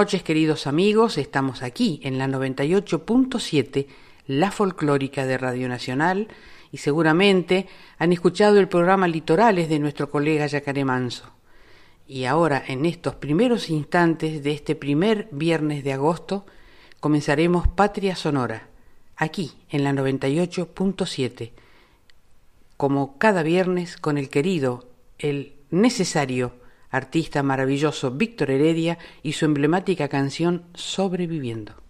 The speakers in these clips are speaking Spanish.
Noches queridos amigos, estamos aquí en la 98.7, la folclórica de Radio Nacional, y seguramente han escuchado el programa Litorales de nuestro colega Yacaré Manso. Y ahora, en estos primeros instantes de este primer viernes de agosto, comenzaremos Patria Sonora, aquí en la 98.7, como cada viernes con el querido, el necesario, artista maravilloso Víctor Heredia y su emblemática canción Sobreviviendo.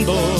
sobreviviendo.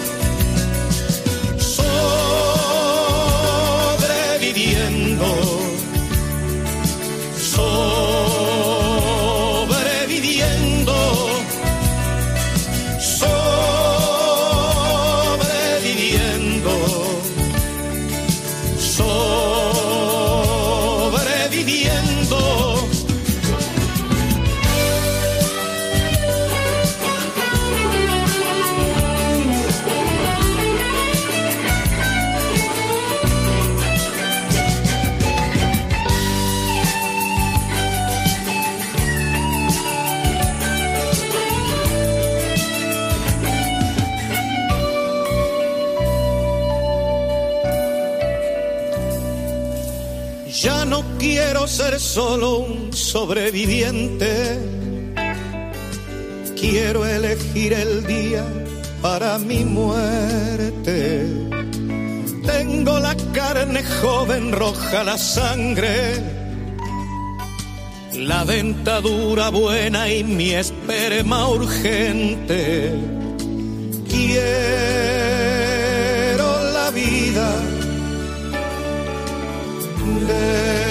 solo un sobreviviente. Quiero elegir el día para mi muerte. Tengo la carne joven, roja la sangre, la dentadura buena y mi esperma urgente. Quiero la vida de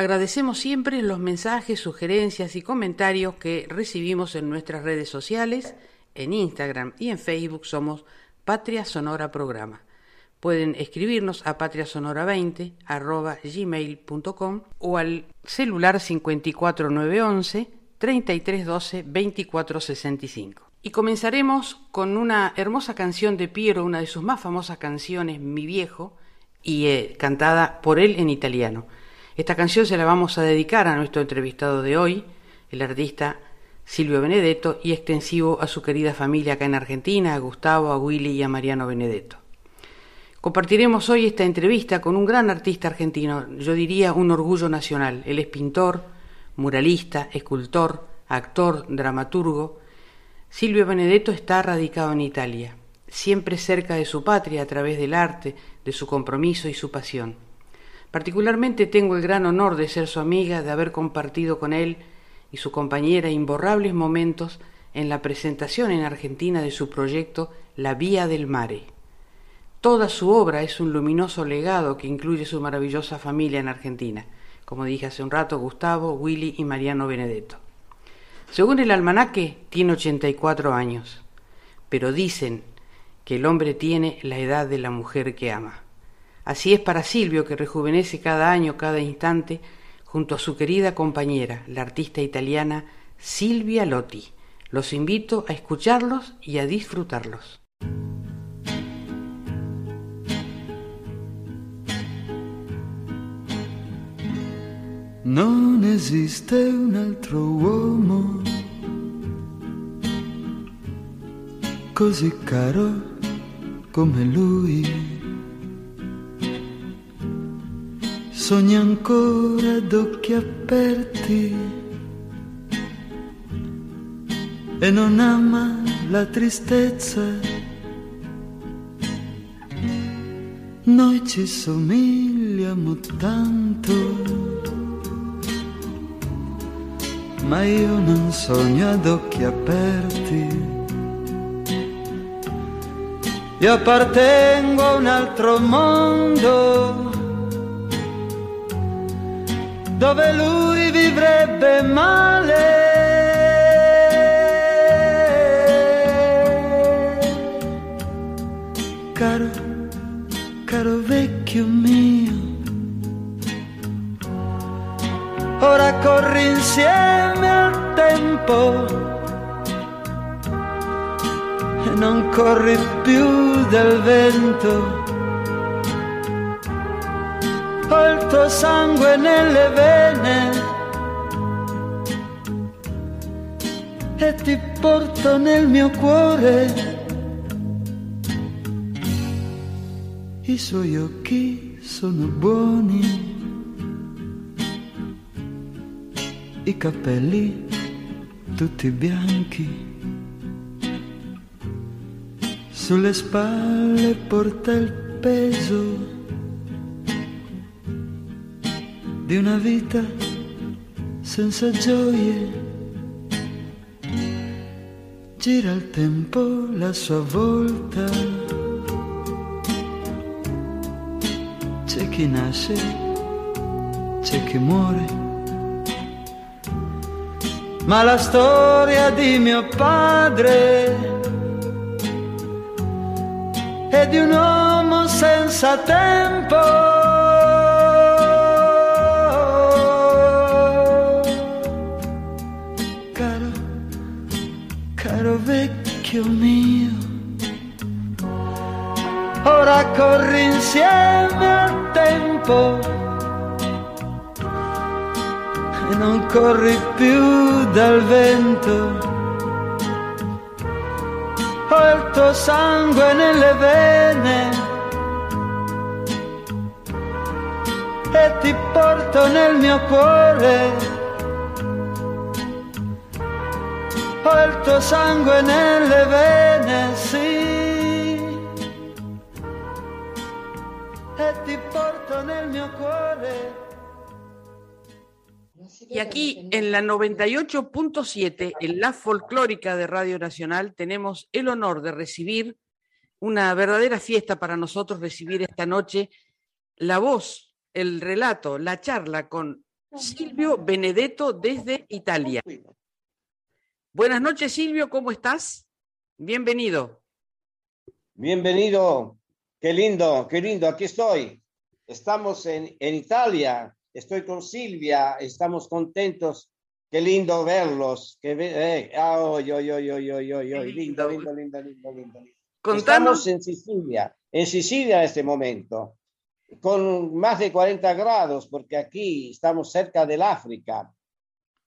Agradecemos siempre los mensajes, sugerencias y comentarios que recibimos en nuestras redes sociales, en Instagram y en Facebook somos Patria Sonora Programa. Pueden escribirnos a patriasonora20 arroba gmail.com o al celular 54911 3312 2465. Y comenzaremos con una hermosa canción de Piero, una de sus más famosas canciones, Mi Viejo, y eh, cantada por él en italiano. Esta canción se la vamos a dedicar a nuestro entrevistado de hoy, el artista Silvio Benedetto, y extensivo a su querida familia acá en Argentina, a Gustavo, a Willy y a Mariano Benedetto. Compartiremos hoy esta entrevista con un gran artista argentino, yo diría un orgullo nacional. Él es pintor, muralista, escultor, actor, dramaturgo. Silvio Benedetto está radicado en Italia, siempre cerca de su patria a través del arte, de su compromiso y su pasión. Particularmente tengo el gran honor de ser su amiga, de haber compartido con él y su compañera imborrables momentos en la presentación en Argentina de su proyecto La Vía del Mare. Toda su obra es un luminoso legado que incluye su maravillosa familia en Argentina, como dije hace un rato, Gustavo, Willy y Mariano Benedetto. Según el almanaque, tiene 84 años, pero dicen que el hombre tiene la edad de la mujer que ama. Así es para Silvio, que rejuvenece cada año, cada instante, junto a su querida compañera, la artista italiana Silvia Lotti. Los invito a escucharlos y a disfrutarlos. Non esiste un altro uomo così caro come lui. Sogna ancora d'occhi aperti e non ama la tristezza. Noi ci somigliamo tanto ma io non sogno ad occhi aperti. Io appartengo a un altro mondo dove lui vivrebbe male. Caro, caro vecchio mio ora corri insieme al tempo e non corri più del vento. Ho tuo sangue nelle vene e ti porto nel mio cuore. I suoi occhi sono buoni i capelli tutti bianchi sulle spalle porta il peso di una vita senza gioie. Gira il tempo la sua volta. C'è chi nasce, c'è chi muore. Ma la storia di mio padre e di un uomo senza tempo. Corri più dal vento. Ho il tuo sangue nelle vene. E ti porto nel mio cuore. Ho il tuo sangue nelle vene, sì, Y aquí en la 98.7, en la folclórica de Radio Nacional, tenemos el honor de recibir una verdadera fiesta para nosotros, recibir esta noche la voz, el relato, la charla con Silvio Benedetto desde Italia. Buenas noches, Silvio, ¿cómo estás? Bienvenido. Bienvenido, qué lindo, qué lindo, aquí estoy. Estamos en, Italia, estoy con Silvia, estamos contentos. Qué lindo verlos. Qué eh, ah, oy, oy, oy, oy, oy, oy, oy, lindo, lindo, lindo, lindo, lindo. Contanos, Estamos en Sicilia, en Sicilia en este momento, con más de 40 grados, porque aquí estamos cerca del África.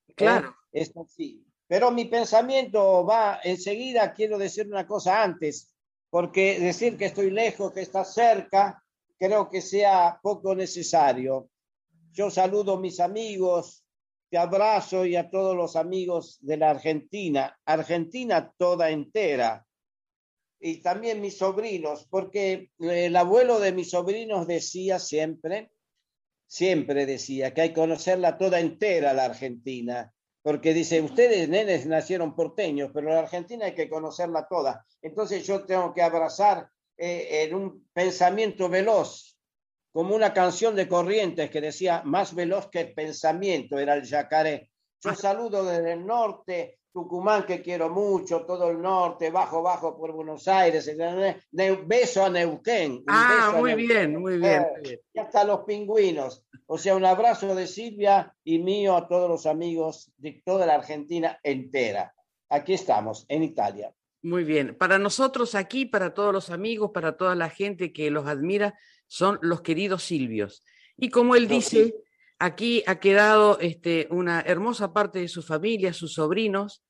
¿eh? claro, Es así. Pero mi pensamiento va enseguida, quiero decir una cosa antes, porque decir que estoy lejos, que está cerca, creo que sea poco necesario. Yo saludo a mis amigos, te abrazo y a todos los amigos de la Argentina, Argentina toda entera, y también mis sobrinos, porque el abuelo de mis sobrinos decía siempre, siempre decía que hay que conocerla toda entera la Argentina, porque dice, ustedes nenes nacieron porteños, pero la Argentina hay que conocerla toda. Entonces yo tengo que abrazar eh, en un pensamiento veloz, como una canción de Corrientes que decía, más veloz que el pensamiento era el yacaré. Yo saludo desde el norte, Tucumán que quiero mucho, todo el norte, bajo, bajo por Buenos Aires, beso a Neuquén. un Ah, beso a muy Neuquén. bien, muy bien, muy bien. y hasta los pingüinos. O sea, un abrazo de Silvia y mío a todos los amigos de toda la Argentina entera. Aquí estamos, en Italia. Muy bien. Para nosotros aquí, para todos los amigos, para toda la gente que los admira, son los queridos Silvios. Y como él No, dice, aquí ha quedado este, una hermosa parte de su familia, sus sobrinos,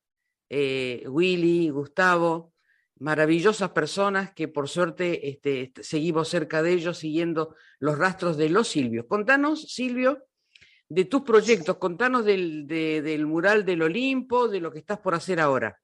eh, Willy, Gustavo, maravillosas personas que por suerte este, est- seguimos cerca de ellos, siguiendo los rastros de los Silvios. Contanos, Silvio, de tus proyectos, contanos del, de- del mural del Olimpo, de lo que estás por hacer ahora.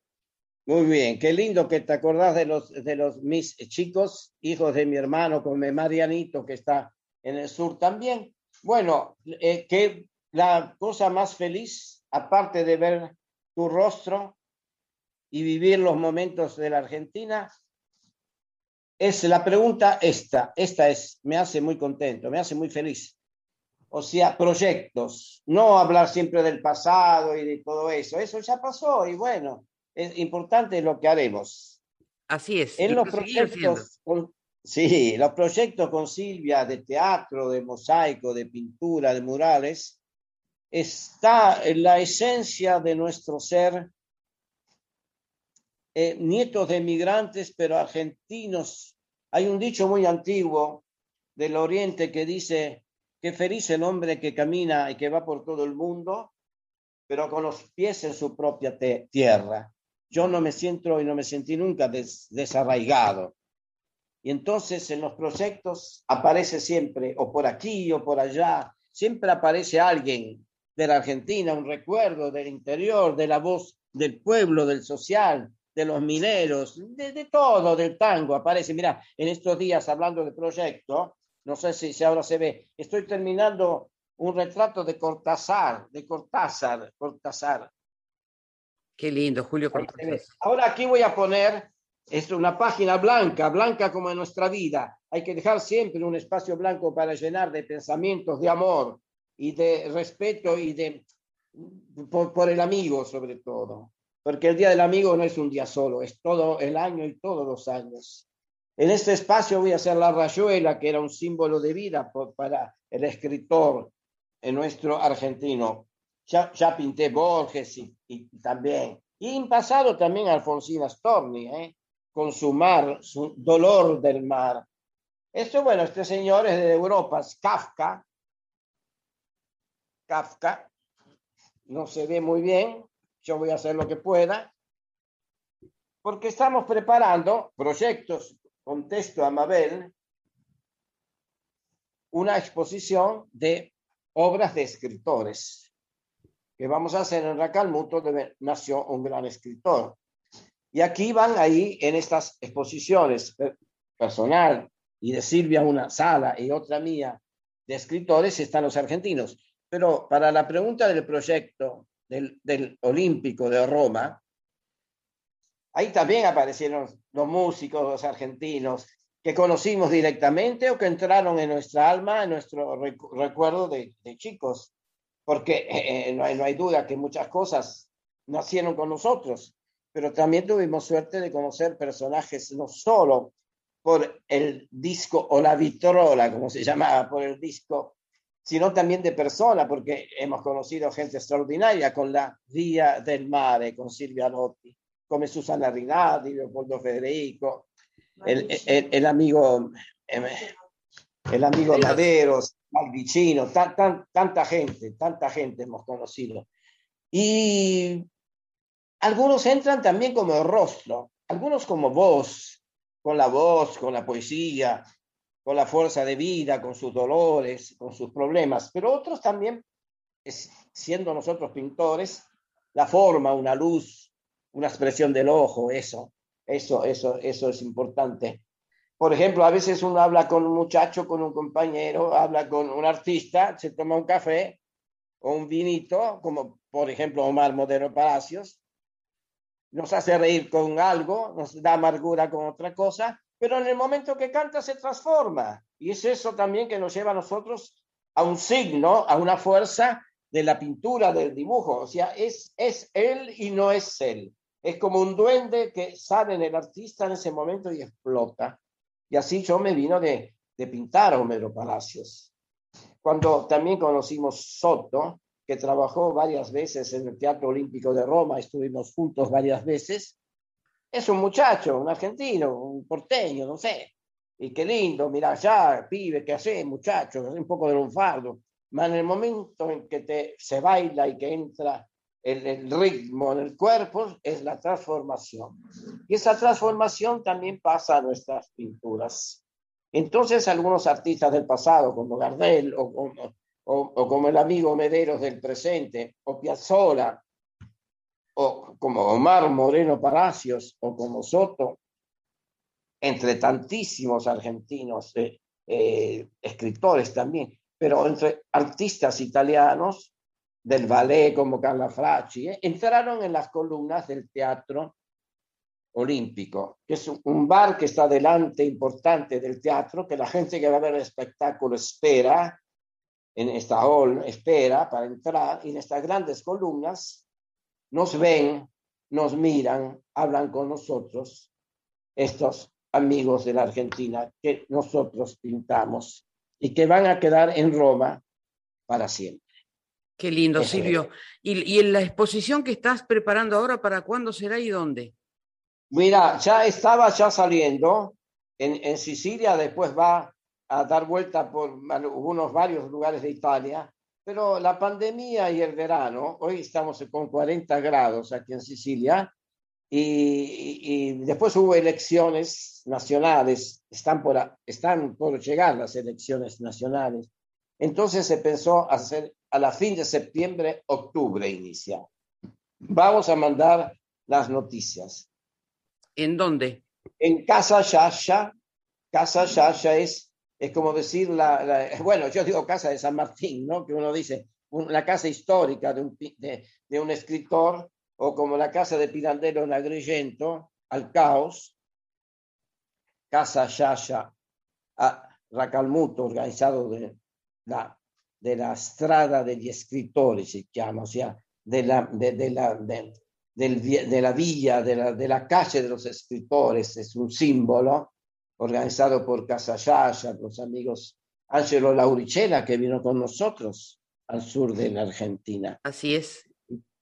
Muy bien, qué lindo que te acordás de los, de los mis chicos, hijos de mi hermano, como Marianito, que está en el sur también. Bueno, eh, que la cosa más feliz, aparte de ver tu rostro y vivir los momentos de la Argentina, es la pregunta esta. Esta es, me hace muy contento, me hace muy feliz. O sea, proyectos, no hablar siempre del pasado y de todo eso. Eso ya pasó y bueno, es importante lo que haremos. Así es. En los proyectos, con- sí, los proyectos con Silvia de teatro, de mosaico, de pintura, de murales, está en la esencia de nuestro ser, eh, nietos de migrantes, pero argentinos. Hay un dicho muy antiguo del Oriente que dice que feliz el hombre que camina y que va por todo el mundo, pero con los pies en su propia tierra. Yo no me siento y no me sentí nunca des- desarraigado. Y entonces en los proyectos aparece siempre, o por aquí o por allá, siempre aparece alguien de la Argentina, un recuerdo del interior, de la voz del pueblo, del social, de los mineros, de, todo, del tango aparece. Mira, en estos días hablando del proyecto, no sé si, si ahora se ve, estoy terminando un retrato de Cortázar, de Cortázar, Cortázar. Qué lindo, Julio. Ahora aquí voy a poner es una página blanca, blanca como en nuestra vida. Hay que dejar siempre un espacio blanco para llenar de pensamientos de amor y de respeto y de por, el amigo sobre todo. Porque el Día del Amigo no es un día solo, es todo el año y todos los años. En este espacio voy a hacer la rayuela, que era un símbolo de vida para el escritor en nuestro argentino. Ya, pinté Borges y, también. Y en pasado también Alfonsina Storni, ¿eh? con su mar, su dolor del mar. Esto, bueno, este señor es de Europa, es Kafka. Kafka, no se ve muy bien, yo voy a hacer lo que pueda, porque estamos preparando proyectos, contesto a Mabel, una exposición de obras de escritores que vamos a hacer en Racalmuto, donde nació un gran escritor. Y aquí van ahí en estas exposiciones eh, personal y de Silvia una sala y otra mía de escritores están los argentinos. Pero para la pregunta del proyecto del, del Olímpico de Roma, ahí también aparecieron los músicos, los argentinos, que conocimos directamente o que entraron en nuestra alma, en nuestro recuerdo de, chicos, porque eh, eh, no, hay, no hay duda que muchas cosas nacieron con nosotros pero también tuvimos suerte de conocer personajes no solo por el disco o la vitrola, como se llamaba, por el disco, sino también de persona, porque hemos conocido gente extraordinaria con la Vía del Mare, con Silvia Lotti, como Susana Rinaldi, Leopoldo Federico, el, el, amigo, em, el amigo Maderos, Tan, tanta gente, tanta gente hemos conocido. Y algunos entran también como rostro, algunos como voz, con la voz, con la poesía, con la fuerza de vida, con sus dolores, con sus problemas, pero otros también, siendo nosotros pintores, la forma, una luz, una expresión del ojo, eso, eso, eso, eso es importante. Por ejemplo, a veces uno habla con un muchacho, con un compañero, habla con un artista, se toma un café o un vinito, como por ejemplo Omar Modero Palacios, nos hace reír con algo, nos da amargura con otra cosa, pero en el momento que canta se transforma. Y es eso también que nos lleva a nosotros a un signo, a una fuerza de la pintura, del dibujo. O sea, es, es él y no es él. Es como un duende que sale en el artista en ese momento y explota. Y así yo me vino de, de pintar a Homero Palacios. Cuando también conocimos Soto, que trabajó varias veces en el Teatro Olímpico de Roma, estuvimos juntos varias veces, es un muchacho, un argentino, un porteño, no sé. Y qué lindo, mira, ya, pibe, ¿qué hace, muchacho? un poco de lunfardo. Pero en el momento en que te, se baila y que entra el, ritmo en el cuerpo, es la transformación. Y esa transformación también pasa a nuestras pinturas. Entonces, algunos artistas del pasado, como Gardel o, o, o, como el amigo Mederos del presente, o Piazzola, o como Omar Moreno Palacios, o como Soto, entre tantísimos argentinos, eh, eh, escritores también, pero entre artistas italianos del ballet como Carla Fracci, eh, entraron en las columnas del teatro olímpico, que es un bar que está delante importante del teatro, que la gente que va a ver el espectáculo espera en esta hall espera para entrar y en estas grandes columnas nos ven, nos miran, hablan con nosotros, estos amigos de la Argentina que nosotros pintamos y que van a quedar en Roma para siempre. Qué lindo, Silvio. ¿Y, ¿Y en la exposición que estás preparando ahora, para cuándo será y dónde? Mira, ya estaba ya saliendo en, en Sicilia, después va a dar vuelta por algunos varios lugares de Italia, pero la pandemia y el verano, hoy estamos con 40 grados aquí en Sicilia, y, y, después hubo elecciones nacionales, están por, están por llegar las elecciones nacionales. Entonces se pensó hacer a la fin de septiembre, octubre inicial. Vamos a mandar las noticias. ¿En dónde? En Casa Yaya. Casa Yaya es, es como decir, la, bueno, yo digo Casa de San Martín, ¿no? Que uno dice, la casa histórica de un, de, un escritor, o como la casa de Pirandello en Agrigento, al caos, Casa Yaya, a Racalmuto, organizado de la, de la strada degli scrittori, se llama, o sea, de la, de, del, de la villa, de la, de la calle de los escritores, es un símbolo organizado por Casa Yaya, los amigos Ángelo Lauricela, que vino con nosotros al sur de la Argentina. Así es.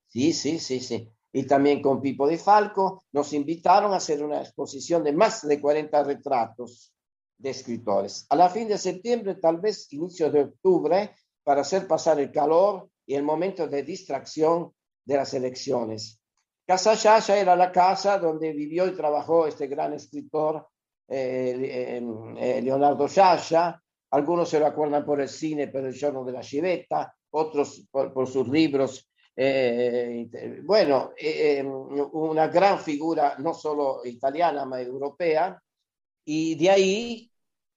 Sí, sí, sí, sí. Y también con Pipo de Falco nos invitaron a hacer una exposición de más de 40 retratos de escritores. A la fin de septiembre, tal vez inicio de octubre, para hacer pasar el calor y el momento de distracción de las elecciones. Casa Yaya era la casa donde vivió y trabajó este gran escritor eh, eh, Leonardo Yaya. Algunos se lo acuerdan por el cine, por el giorno de la chiveta, otros por, sus libros. Eh, bueno, una gran figura, no solo italiana, sino europea. Y de ahí,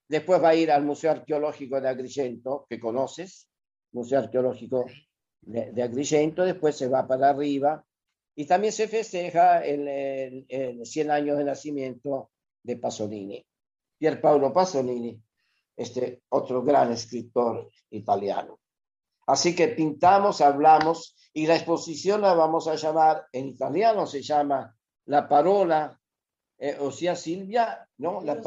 después va a ir al Museo Arqueológico de Agrigento, que conoces, Museo Arqueológico de, Agrigento, después se va para arriba y también se festeja el, 100 años de nacimiento de Pasolini, Pierpaolo Pasolini, este otro gran escritor italiano. Así que pintamos, hablamos y la exposición la vamos a llamar, en italiano se llama La Parola, eh, o sea, Silvia, ¿no? La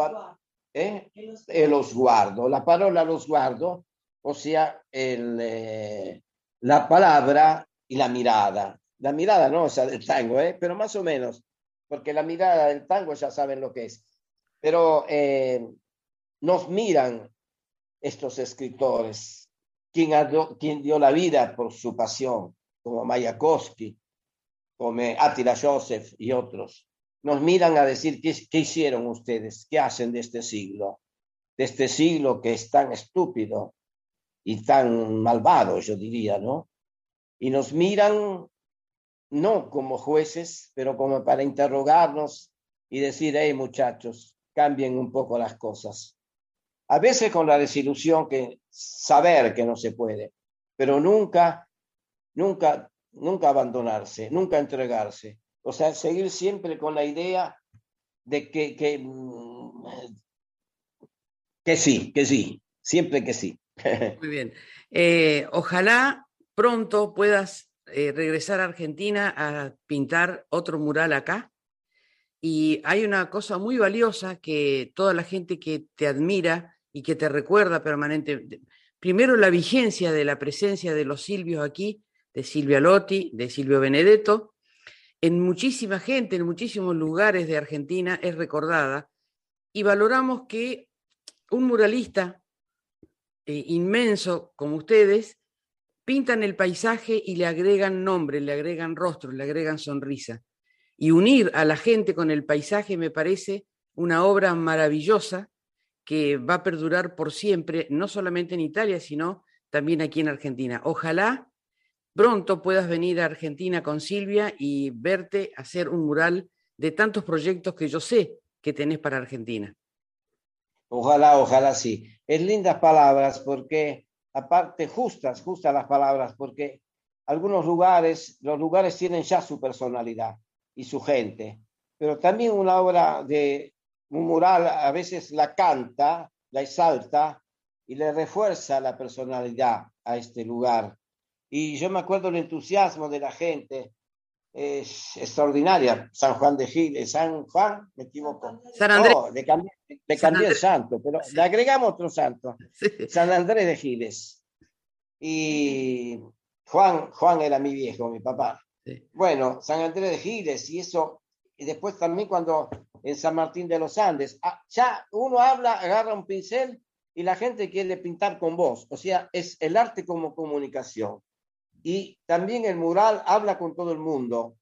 eh, el sguardo, la parola lo sguardo, o sea, el, eh, la palabra y la mirada. La mirada no, o sea, del tango, ¿eh? pero más o menos, porque la mirada del tango ya saben lo que es. Pero eh, nos miran estos escritores, quien, quien, dio la vida por su pasión, como Mayakovsky, como Attila Joseph y otros. Nos miran a decir, ¿qué, ¿qué hicieron ustedes? ¿Qué hacen de este siglo? De este siglo que es tan estúpido, y tan malvados, yo diría, ¿no? Y nos miran no como jueces, pero como para interrogarnos y decir, hey muchachos, cambien un poco las cosas. A veces con la desilusión que saber que no se puede, pero nunca, nunca, nunca abandonarse, nunca entregarse. O sea, seguir siempre con la idea de que, que, mm, que sí, que sí, siempre que sí. Muy bien. Eh, ojalá pronto puedas eh, regresar a Argentina a pintar otro mural acá. Y hay una cosa muy valiosa que toda la gente que te admira y que te recuerda permanentemente, primero la vigencia de la presencia de los Silvios aquí, de Silvia Lotti, de Silvio Benedetto, en muchísima gente, en muchísimos lugares de Argentina es recordada y valoramos que un muralista eh, inmenso como ustedes, pintan el paisaje y le agregan nombre, le agregan rostro, le agregan sonrisa. Y unir a la gente con el paisaje me parece una obra maravillosa que va a perdurar por siempre, no solamente en Italia, sino también aquí en Argentina. Ojalá pronto puedas venir a Argentina con Silvia y verte hacer un mural de tantos proyectos que yo sé que tenés para Argentina. Ojalá, ojalá sí. Es lindas palabras porque, aparte, justas, justas las palabras, porque algunos lugares, los lugares tienen ya su personalidad y su gente, pero también una obra de un mural a veces la canta, la exalta y le refuerza la personalidad a este lugar. Y yo me acuerdo el entusiasmo de la gente es extraordinaria. San Juan de Giles, San Juan, me equivoco. San Andrés. le cambié, el santo, pero le agregamos otro santo. San Andrés de Giles. Y Juan, Juan era mi viejo, mi papá. Bueno, San Andrés de Giles y eso. Y después también cuando en San Martín de los Andes, ah, ya uno habla, agarra un pincel y la gente quiere pintar con voz. O sea, es el arte como comunicación y también el mural habla con todo el mundo.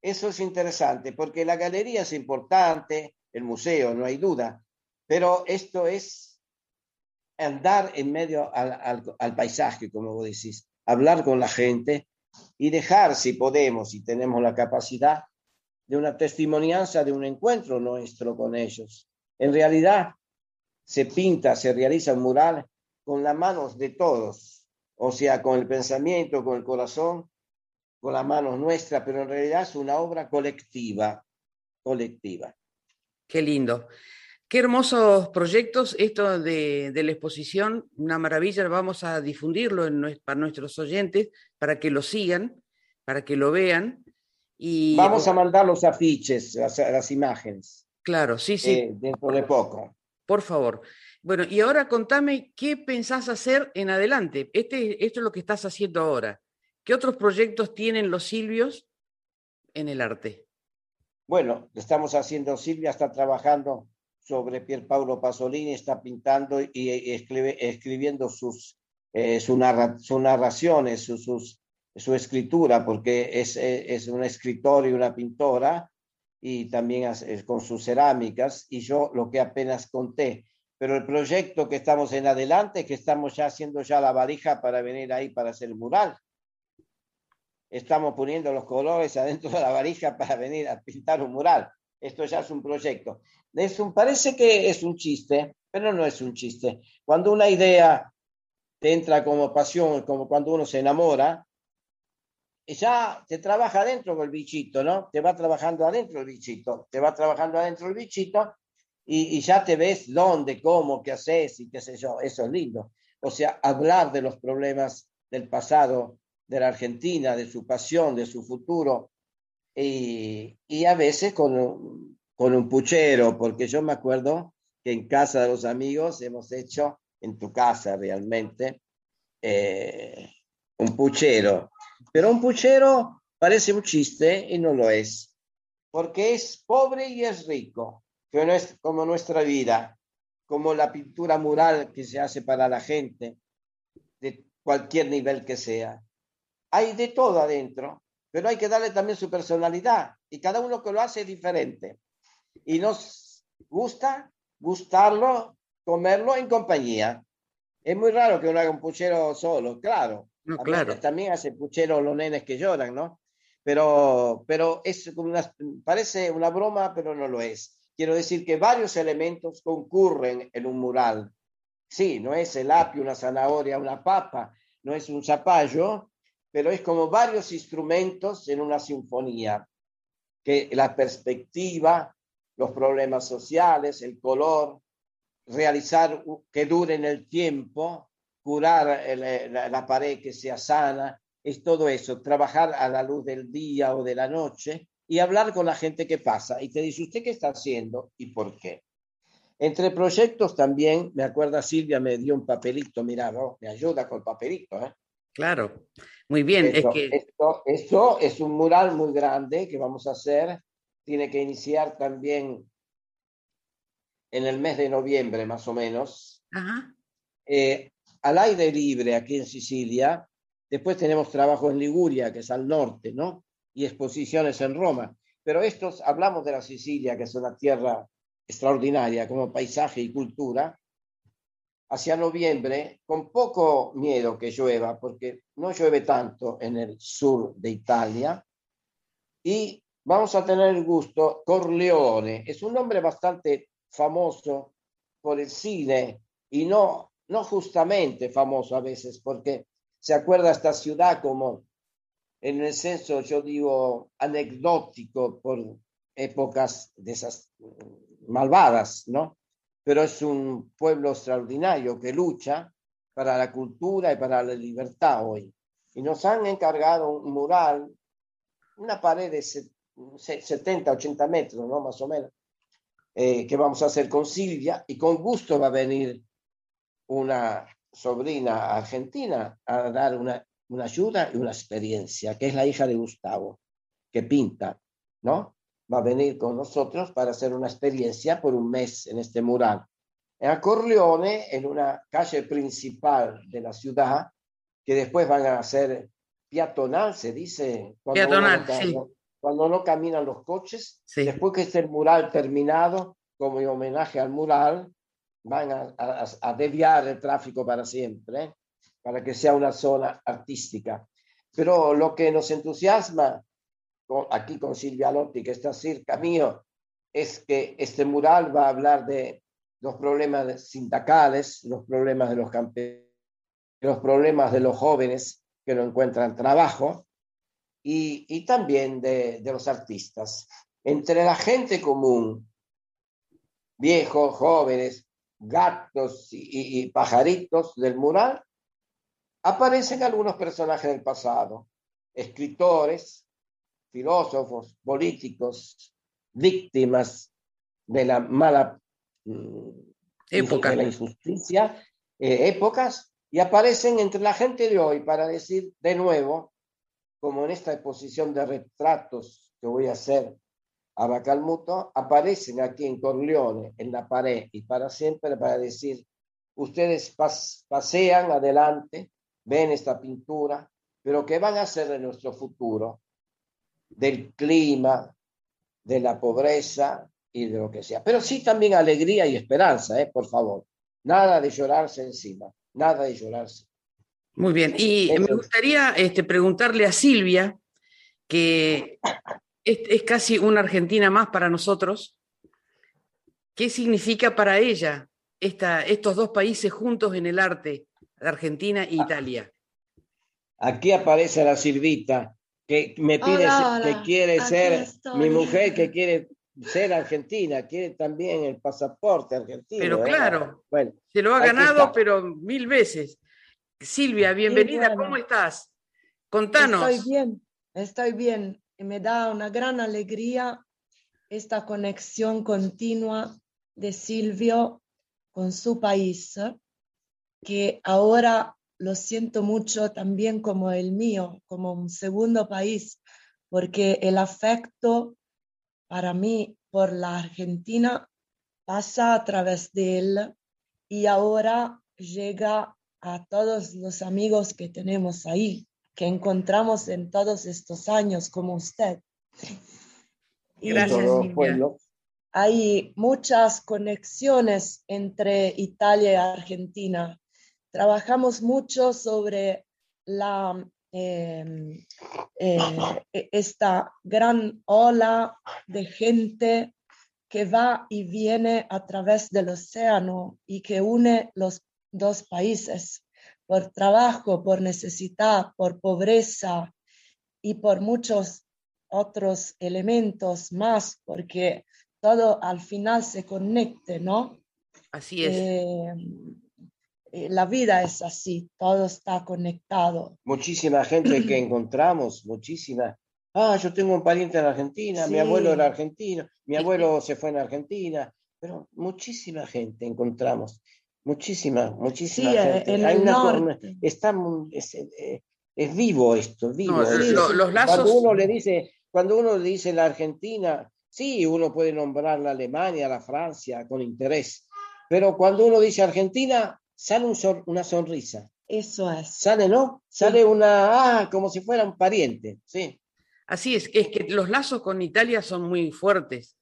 Eso es interesante porque la galería es importante, el museo, no hay duda, pero esto es andar en medio al, paisaje, como vos decís, hablar con la gente y dejar, si podemos, si tenemos la capacidad, de una testimonianza de un encuentro nuestro con ellos. En realidad, se pinta, se realiza un mural con las manos de todos, o sea, con el pensamiento, con el corazón, con las manos nuestras, pero en realidad es una obra colectiva, colectiva. Qué lindo. Qué hermosos proyectos esto de, la exposición, una maravilla, vamos a difundirlo para nuestros oyentes, para que lo sigan, para que lo vean Vamos a mandar los afiches, las, imágenes. Claro, sí, sí. Eh, dentro de poco. Por favor. Bueno, y ahora contame qué pensás hacer en adelante. Este, esto es lo que estás haciendo ahora. ¿Qué otros proyectos tienen los Silvios en el arte? Bueno, estamos haciendo, Silvia está trabajando sobre Pierpaolo Pasolini, está pintando y, escribiendo sus, eh, sus narraciones, sus, su escritura, porque es, es una escritora y una pintora, y también con sus cerámicas, y yo lo que apenas conté. Pero el proyecto que estamos en adelante, que estamos ya haciendo ya la varija para venir ahí para hacer el mural. Estamos poniendo los colores adentro de la varija para venir a pintar un mural. Esto ya es un proyecto. Es un, parece que es un chiste, pero no es un chiste. Cuando una idea te entra como pasión, como cuando uno se enamora, ya te trabaja adentro el bichito, ¿no? Te va trabajando adentro el bichito, te va trabajando adentro el bichito y, ya te ves dónde, cómo, qué haces y qué sé yo. Eso es lindo. O sea, hablar de los problemas del pasado de la Argentina, de su pasión, de su futuro y, a veces con un, con un puchero, porque yo me acuerdo que en casa de los amigos hemos hecho, en tu casa realmente, eh, un puchero pero un puchero parece un chiste y no lo es, porque es pobre y es rico, como nuestra vida, como la pintura mural que se hace para la gente, de cualquier nivel que sea. Hay de todo adentro, pero hay que darle también su personalidad y cada uno que lo hace es diferente. Y nos gusta gustarlo, comerlo en compañía. Es muy raro que uno haga un puchero solo, claro, no, claro. También hace puchero los nenes que lloran, ¿no? Pero, pero es una, parece una broma, pero no lo es. Quiero decir que varios elementos concurren en un mural. Sí, no es el apio, una zanahoria, una papa, no es un zapallo, pero es como varios instrumentos en una sinfonía, que la perspectiva, los problemas sociales, el color, realizar que dure en el tiempo, curar eh, la, pared que sea sana, es todo eso, trabajar a la luz del día o de la noche y hablar con la gente que pasa y te dice usted qué está haciendo y por qué. Entre proyectos también, me acuerda Silvia, me dio un papelito, mira, me ayuda con el papelito. ¿eh? Claro, muy bien. es que... esto, esto es un mural muy grande que vamos a hacer, tiene que iniciar también en el mes de noviembre más o menos. Ajá. Eh, al aire libre aquí en Sicilia. Después tenemos trabajo en Liguria, que es al norte, ¿no? Y exposiciones en Roma. Pero estos, hablamos de la Sicilia, que es una tierra extraordinaria como paisaje y cultura, hacia noviembre, con poco miedo que llueva, porque no llueve tanto en el sur de Italia, y vamos a tener el gusto, Corleone, es un nombre bastante famoso por el cine y no no justamente famoso a veces, porque se acuerda esta ciudad como, en el senso, yo digo, anecdótico por épocas de esas malvadas, ¿no? Pero es un pueblo extraordinario que lucha para la cultura y para la libertad hoy. Y nos han encargado un mural, una pared de 70, 80 metros, ¿no? Más o menos, eh, que vamos a hacer con Silvia y con gusto va a venir una sobrina argentina a dar una, una ayuda y una experiencia, que es la hija de Gustavo, que pinta, ¿no? Va a venir con nosotros para hacer una experiencia por un mes en este mural. En Corleone, en una calle principal de la ciudad, que después van a ser peatonal, se dice. Cuando peatonal, sí. Cuando no caminan los coches, después que esté el mural terminado, como homenaje al mural, van a, a, desviar el tráfico para siempre, para que sea una zona artística. Pero lo que nos entusiasma aquí con Silvia Lotti, que está cerca mío, es que este mural va a hablar de los problemas sindicales, los problemas de los campesinos, los problemas de los jóvenes que no encuentran trabajo y, también de, los artistas. Entre la gente común, viejos, jóvenes, gatos y pajaritos del mural, aparecen algunos personajes del pasado, escritores, filósofos, políticos, víctimas de la mala mm, época, de la injusticia, eh, épocas, y aparecen entre la gente de hoy para decir de nuevo, como en esta exposición de retratos que voy a hacer a Bacalmuto, aparecen aquí en Corleone, en la pared, y para siempre para decir, ustedes pasean adelante, ven esta pintura, pero ¿qué van a hacer de nuestro futuro? Del clima, de la pobreza y de lo que sea. Pero sí también alegría y esperanza, ¿eh? por favor. Nada de llorarse encima, nada de llorarse. Muy bien, y me gustaría este, preguntarle a Silvia, que es, casi una Argentina más para nosotros, ¿qué significa para ella esta, estos dos países juntos en el arte, Argentina e Italia? Aquí aparece la Silvita, que me pide que quiere ser mi mujer, que quiere ser argentina, quiere también el pasaporte argentino. Pero claro, bueno, se lo ha ganado, pero mil veces. Silvia, bienvenida, ¿cómo estás? Contanos. Estoy bien, estoy bien. Me da una gran alegría esta conexión continua de Silvio con su país, que ahora lo siento mucho también como el mío, como un segundo país, porque el afecto para mí por la Argentina pasa a través de él y ahora llega a todos los amigos que tenemos ahí, que encontramos en todos estos años como usted. Gracias. hay muchas conexiones entre Italia y Argentina trabajamos mucho sobre la, em, eh, e, esta gran ola de gente que va y viene a través del océano y que une los dos países por trabajo, por necesidad, por pobreza y por muchos otros elementos más, porque todo al final se conecte, ¿no? Así es. Em, eh, la vida es así, todo está conectado. Muchísima gente que encontramos, muchísima. Ah, yo tengo un pariente en Argentina, mi abuelo era argentino, mi abuelo se fue en Argentina, pero muchísima gente encontramos, muchísima, muchísima sí, gente. En el norte. está, es, eh, es, vivo esto, vivo. los lazos... Cuando uno le dice, cuando uno le dice la Argentina, sí, uno puede nombrar la Alemania, la Francia con interés, pero cuando uno dice Argentina, sale una sonrisa. Eso es. Sale, ¿no? Sale una, ah, como si fuera un pariente, sí. Así es, es que los lazos con Italia son muy fuertes.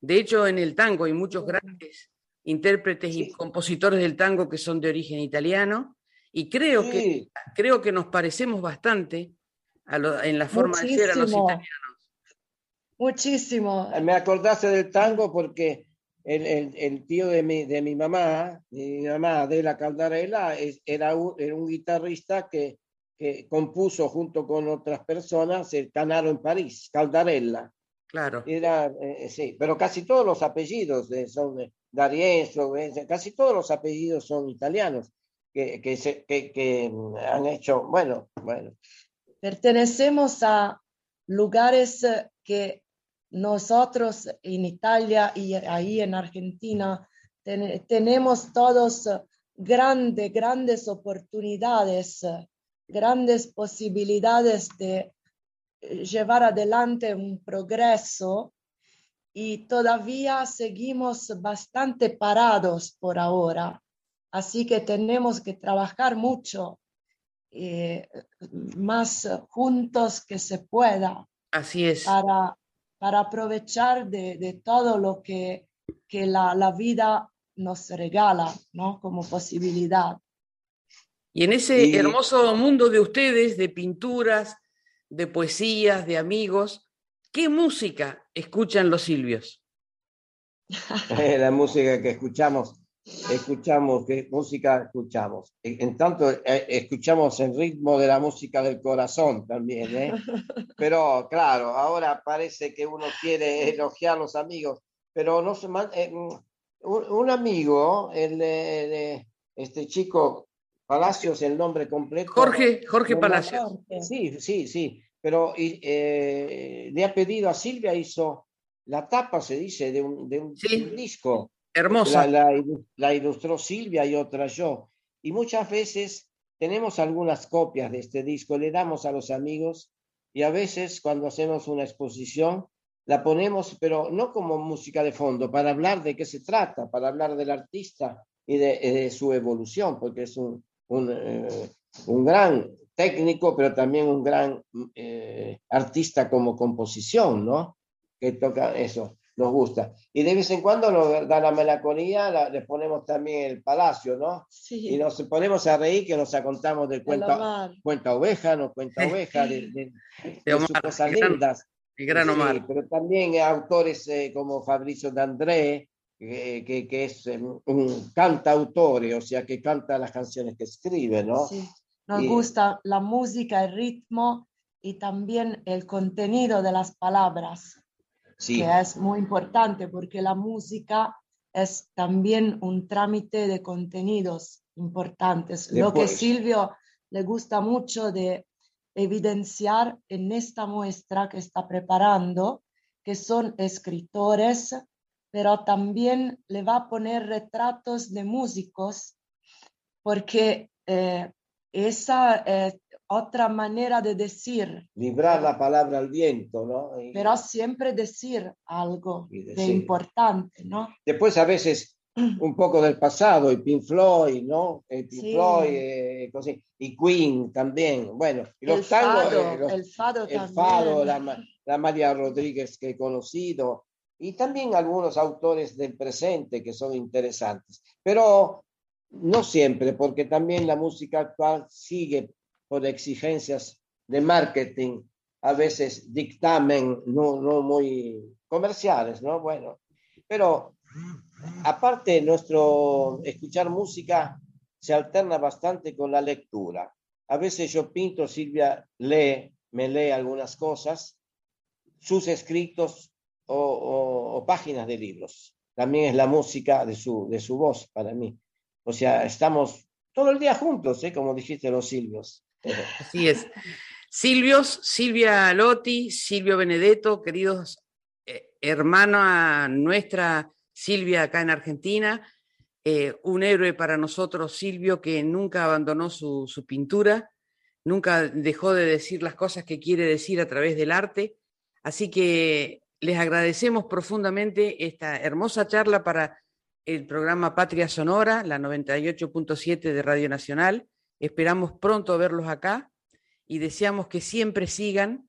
De hecho, en el tango hay muchos grandes intérpretes y compositores del tango que son de origen italiano y creo, que, creo que nos parecemos bastante en la forma de ser a los italianos. Muchísimo. Me acordaste del tango porque el, tío de mi, de mi mamá, mi mamá de la Caldarella, era, un, era un guitarrista que, que, compuso junto con otras personas el Canaro en París, Caldarella. Claro. Era, eh, sí, pero casi todos los apellidos de, son D'Arienzo, casi todos los apellidos son italianos que, que, se, que, que han hecho, bueno, bueno. Pertenecemos a lugares que nosotros en Italia y ahí en Argentina tenemos todos grandes, grandes oportunidades, grandes posibilidades de llevar adelante un progreso y todavía seguimos bastante parados por ahora. Así que tenemos que trabajar mucho eh, más juntos que se pueda. Así es. Para para aprovechar de, todo lo que, que la, la, vida nos regala, ¿no? Como posibilidad. Y en ese hermoso mundo de ustedes, de pinturas, de poesías, de amigos, ¿Qué música escuchan los silvios? la música que escuchamos, escuchamos, ¿qué música escuchamos? En tanto, eh, escuchamos el ritmo de la música del corazón también, ¿eh? Pero claro, ahora parece que uno quiere elogiar a los amigos, pero no se eh, un, amigo, el, este chico Palacios, el nombre completo. Jorge, Jorge Palacios. Sí, sí, sí, pero eh, le ha pedido a Silvia, hizo la tapa, se dice, de un, de un, disco. Hermosa. La, ilustró Silvia y otra yo. Y muchas veces tenemos algunas copias de este disco, le damos a los amigos y a veces cuando hacemos una exposición la ponemos, pero no como música de fondo, para hablar de qué se trata, para hablar del artista y de, su evolución, porque es un, un, eh, un gran técnico, pero también un gran eh, artista como composición, ¿no? Que toca eso, nos gusta. Y de vez en cuando nos da la melancolía, le ponemos también el palacio, ¿no? Sí. Y nos ponemos a reír que nos contamos del cuenta, cuenta oveja, nos cuenta oveja, de, de, sus cosas lindas. El gran Omar. pero también autores eh, como Fabrizio D'André, que, que, es un cantautor, o sea, que canta las canciones que escribe, ¿no? Sí. Nos gusta la música, el ritmo y también el contenido de las palabras, sí. que es muy importante porque la música es también un trámite de contenidos importantes. Lo que Silvio le gusta mucho de evidenciar en esta muestra que está preparando, que son escritores, pero también le va a poner retratos de músicos, porque eh, esa es otra manera de decir. Librar la palabra al viento, ¿no? pero siempre decir algo de importante, ¿no? Después a veces un poco del pasado, y Pink Floyd, ¿no? Pink Floyd, eh, y Queen también. Bueno, y los el fado, el fado el Fado, la, la, María Rodríguez que he conocido, y también algunos autores del presente que son interesantes. Pero no siempre, porque también la música actual sigue por exigencias de marketing, a veces dictamen no, no muy comerciales, ¿no? Bueno, pero aparte nuestro escuchar música se alterna bastante con la lectura. A veces yo pinto, Silvia lee, me lee algunas cosas, sus escritos o, o páginas de libros. También es la música de su, de su voz para mí. O sea, estamos todo el día juntos, ¿eh? como dijiste los Silvios. Así es. Silvios, Silvia Lotti, Silvio Benedetto, queridos eh, hermanos nuestra Silvia acá en Argentina, eh, un héroe para nosotros, Silvio, que nunca abandonó su, su, pintura, nunca dejó de decir las cosas que quiere decir a través del arte. Así que les agradecemos profundamente esta hermosa charla para el programa Patria Sonora, la 98.7 de Radio Nacional. Esperamos pronto verlos acá y deseamos que siempre sigan,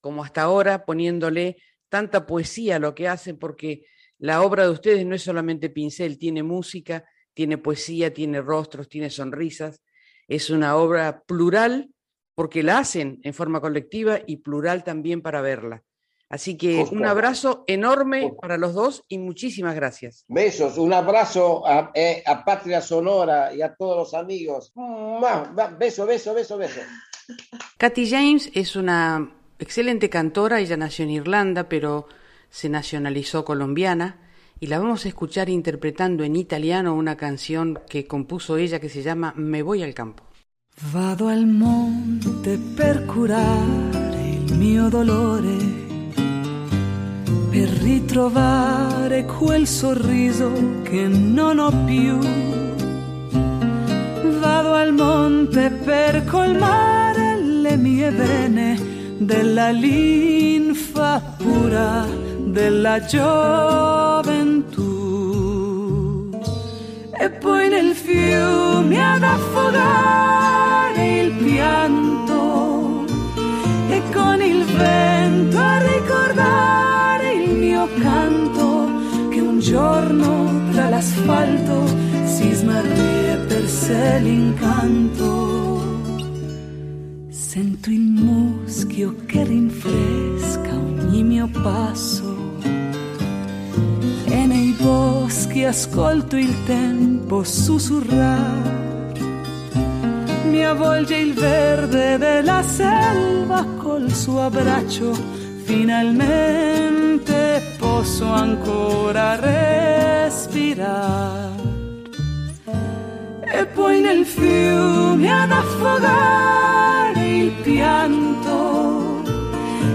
como hasta ahora, poniéndole tanta poesía a lo que hacen, porque la obra de ustedes no es solamente pincel, tiene música, tiene poesía, tiene rostros, tiene sonrisas. Es una obra plural porque la hacen en forma colectiva y plural también para verla. Así que un abrazo enorme para los dos y muchísimas gracias. Besos, un abrazo eh, a, Patria Sonora y a todos los amigos. Beso, beso, beso, beso. Katy James es una excelente cantora, ella nació en Irlanda, pero se nacionalizó colombiana y la vamos a escuchar interpretando en italiano una canción que compuso ella que se llama Me voy al campo. Vado al monte per curare il mio dolore per ritrovare quel sorriso che non ho più. Vado al monte per colmare le mie vene della linfa pura della gioventù. E poi nel fiume ad affogare il pianto giorno tra l'asfalto si smarrì e per sé l'incanto. Sento il muschio che rinfresca ogni mio passo e nei boschi ascolto il tempo sussurrare. Mi avvolge il verde della selva col suo abbraccio, finalmente posso ancora respirare. E poi nel fiume ad affogare il pianto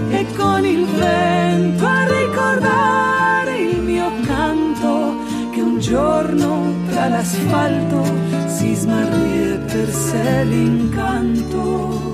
e con il vento a ricordare il mio canto che un giorno tra l'asfalto si smarrì per sé l'incanto.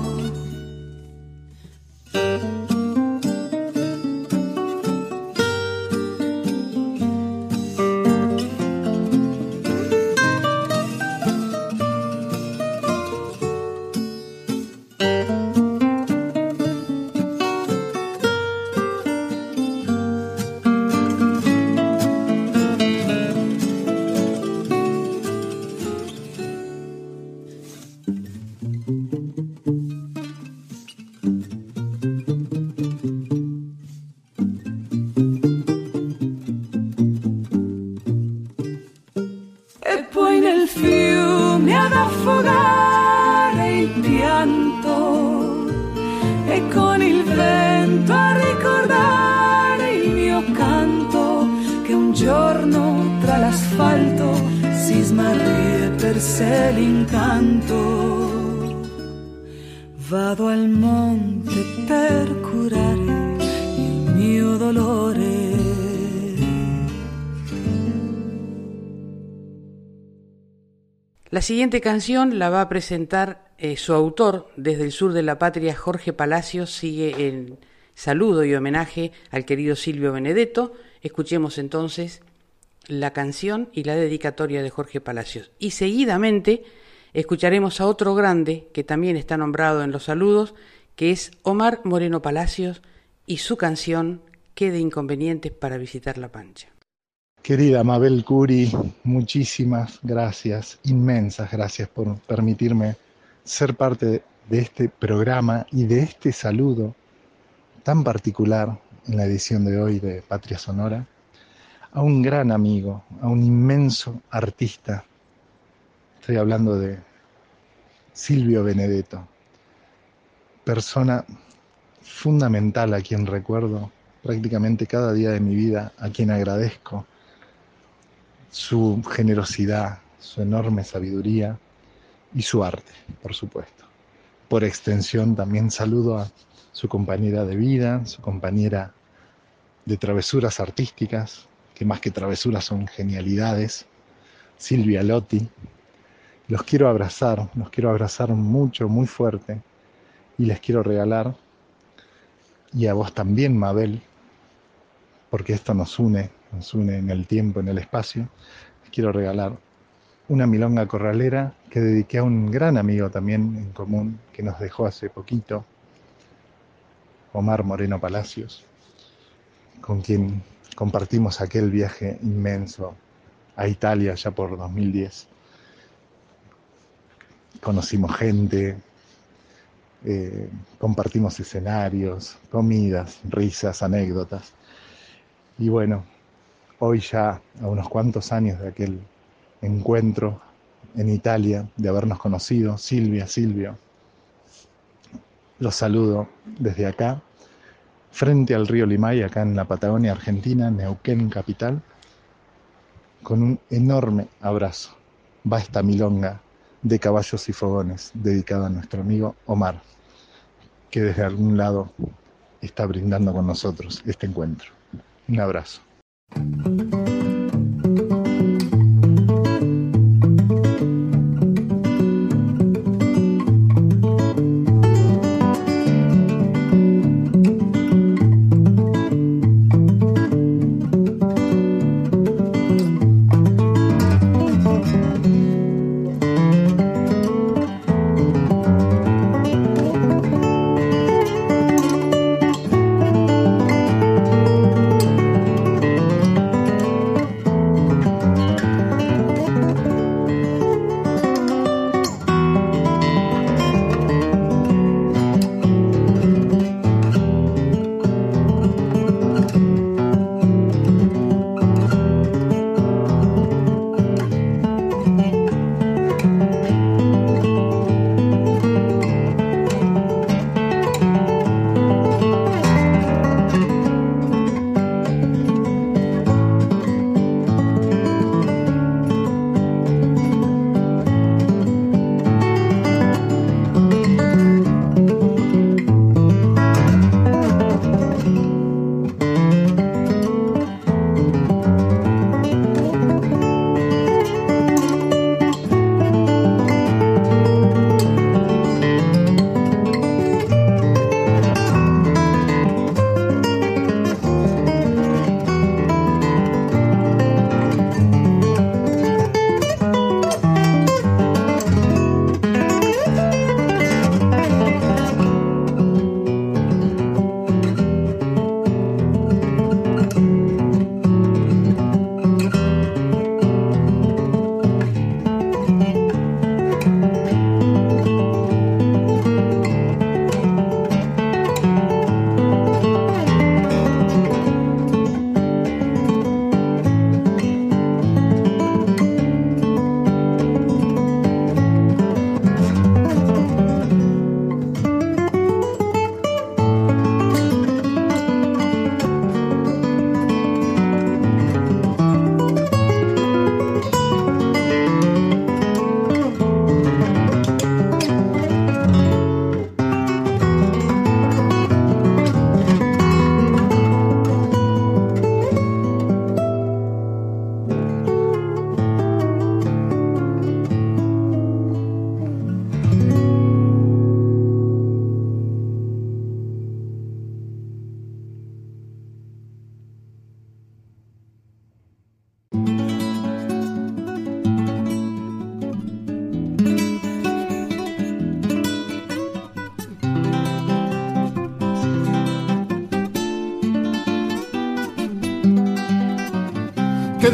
Siguiente canción la va a presentar eh, su autor desde el sur de la patria, Jorge Palacios, sigue en saludo y homenaje al querido Silvio Benedetto. Escuchemos entonces la canción y la dedicatoria de Jorge Palacios. Y seguidamente escucharemos a otro grande que también está nombrado en los saludos, que es Omar Moreno Palacios y su canción ¿Qué de inconvenientes para visitar La Pancha? Querida Mabel Curi, muchísimas gracias, inmensas gracias por permitirme ser parte de este programa y de este saludo tan particular en la edición de hoy de Patria Sonora a un gran amigo, a un inmenso artista. Estoy hablando de Silvio Benedetto, persona fundamental a quien recuerdo prácticamente cada día de mi vida, a quien agradezco su generosidad, su enorme sabiduría y su arte, por supuesto. Por extensión también saludo a su compañera de vida, su compañera de travesuras artísticas, que más que travesuras son genialidades, Silvia Lotti. Los quiero abrazar, los quiero abrazar mucho, muy fuerte, y les quiero regalar, y a vos también, Mabel, porque esto nos une, nos une en el tiempo, en el espacio, quiero regalar una milonga corralera que dediqué a un gran amigo también en común que nos dejó hace poquito, Omar Moreno Palacios, con quien compartimos aquel viaje inmenso a Italia ya por 2010. Conocimos gente, eh, compartimos escenarios, comidas, risas, anécdotas. Y bueno, hoy ya a unos cuantos años de aquel encuentro en Italia, de habernos conocido, Silvia, Silvio, los saludo desde acá, frente al río Limay, acá en la Patagonia Argentina, Neuquén capital, con un enorme abrazo. Va esta milonga de caballos y fogones dedicada a nuestro amigo Omar, que desde algún lado está brindando con nosotros este encuentro. Un abrazo. Qué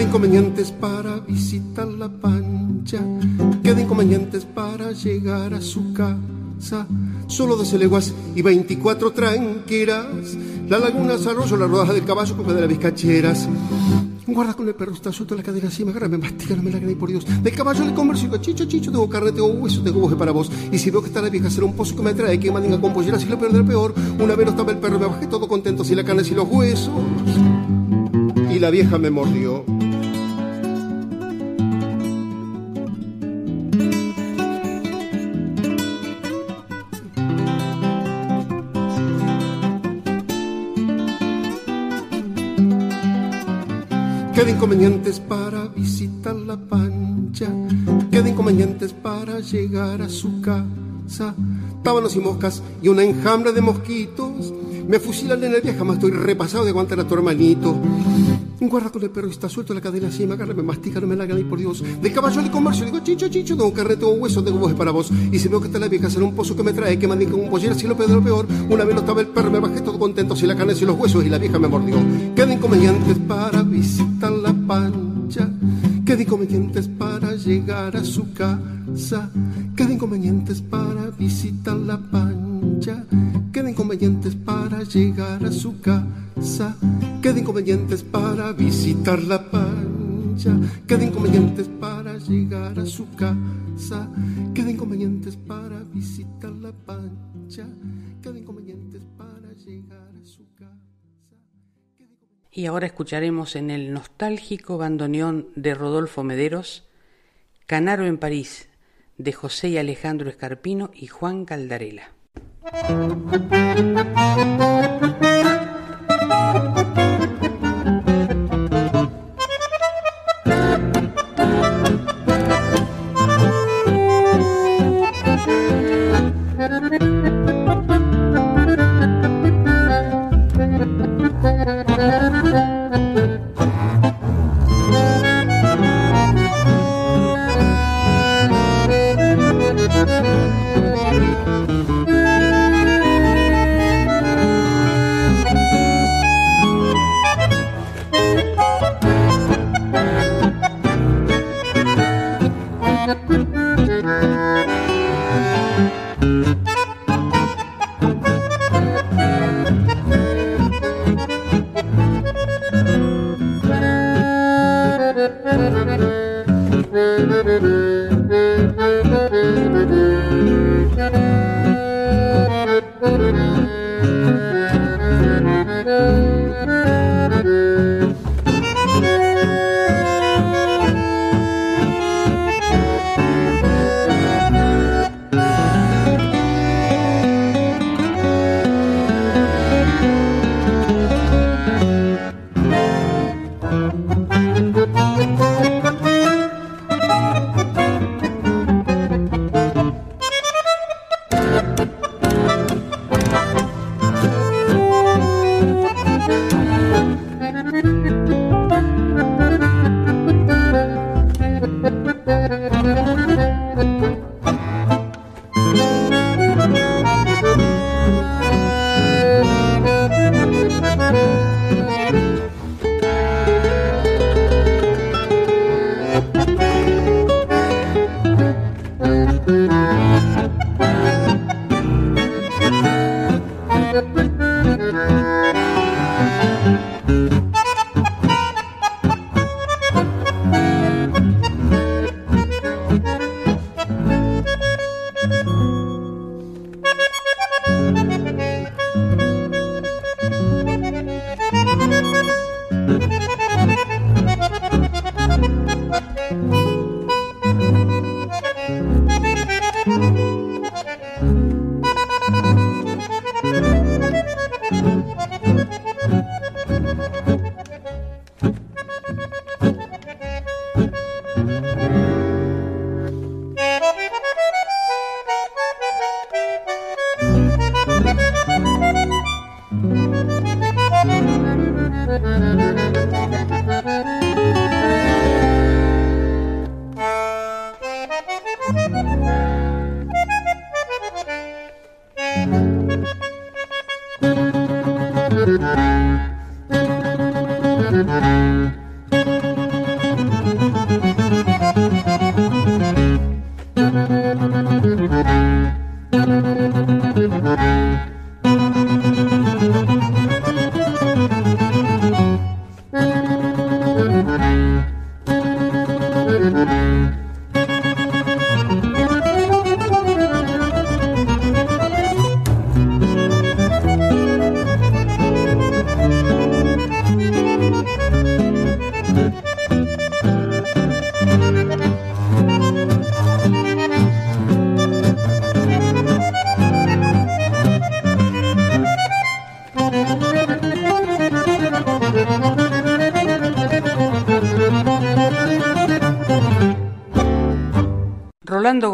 inconvenientes para visitar la pancha, qué inconvenientes para llegar a su casa. Solo 12 leguas y 24 tranqueras. La laguna arroyo, la rodaja del caballo, como de las bizcacheras. Guarda con el perro, está suelto la cadera así, me agarra, me mastiga, no me la gané por Dios. Del caballo le converso y chicho, chicho, tengo carne, tengo hueso, tengo boje para vos. Y si veo que está la vieja, será un pozo que me trae, que mandinga con pollera, si lo peor del peor. Una vez no estaba el perro, me bajé todo contento, si la carne, si los huesos. Y la vieja me mordió. Inconvenientes para visitar la pancha, qué de inconvenientes para llegar a su casa. Tábanos y moscas y una enjambre de mosquitos. Me fusilan en el viaje, jamás estoy repasado de aguantar a tu hermanito. Guarda con el perro, está suelto la cadena así, me agarra, me mastica, no me la y por Dios. Del caballo de comercio, digo, chicho, chicho, tengo carne, tengo hueso, tengo voz para vos. Y si veo que está la vieja, será un pozo que me trae, que me con un pollera, si lo peor de lo peor. Una vez no estaba el perro, me bajé todo contento, si la carne, si los huesos, y la vieja me mordió. Qué de inconvenientes para visitar pancha, qué de inconvenientes para llegar a su casa, qué de inconvenientes para visitar la pancha, qué de inconvenientes para llegar a su casa, qué de inconvenientes para visitar la pancha, qué de inconvenientes para llegar a su casa, qué de inconvenientes para Y ahora escucharemos en el nostálgico bandoneón de Rodolfo Mederos, Canaro en París, de José y Alejandro Escarpino y Juan Caldarela.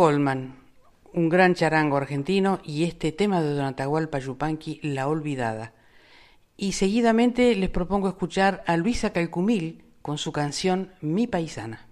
Goldman, un gran charango argentino, y este tema de Don Atahualpa Yupanqui, La Olvidada. Y seguidamente les propongo escuchar a Luisa Calcumil con su canción Mi Paisana.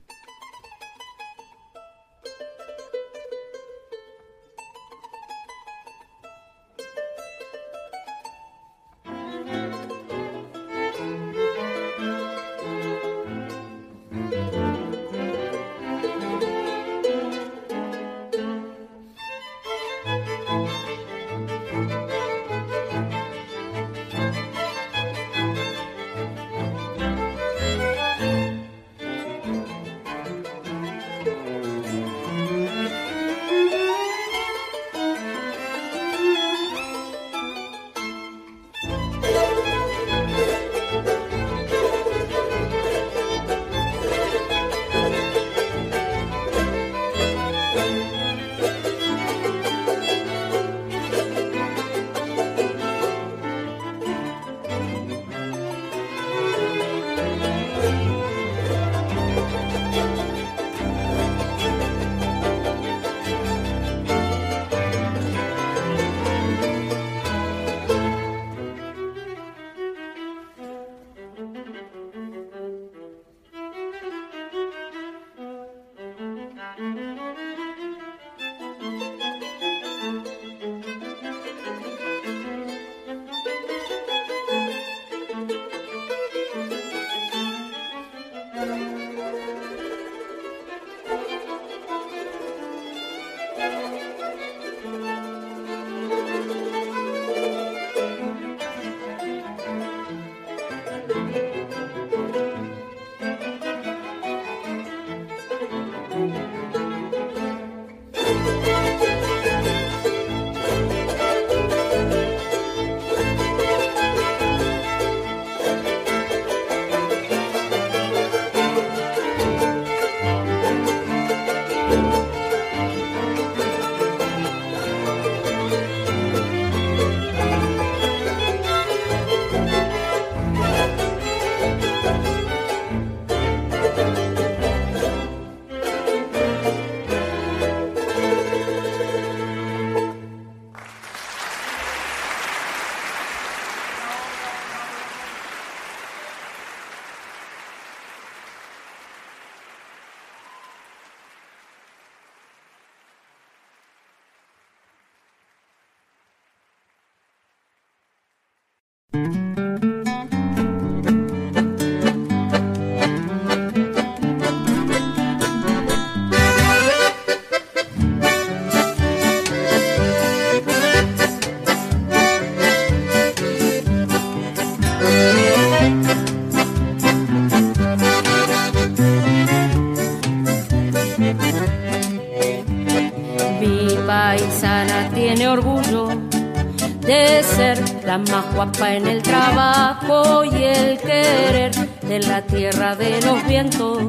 Más guapa en el trabajo y el querer de la tierra de los vientos.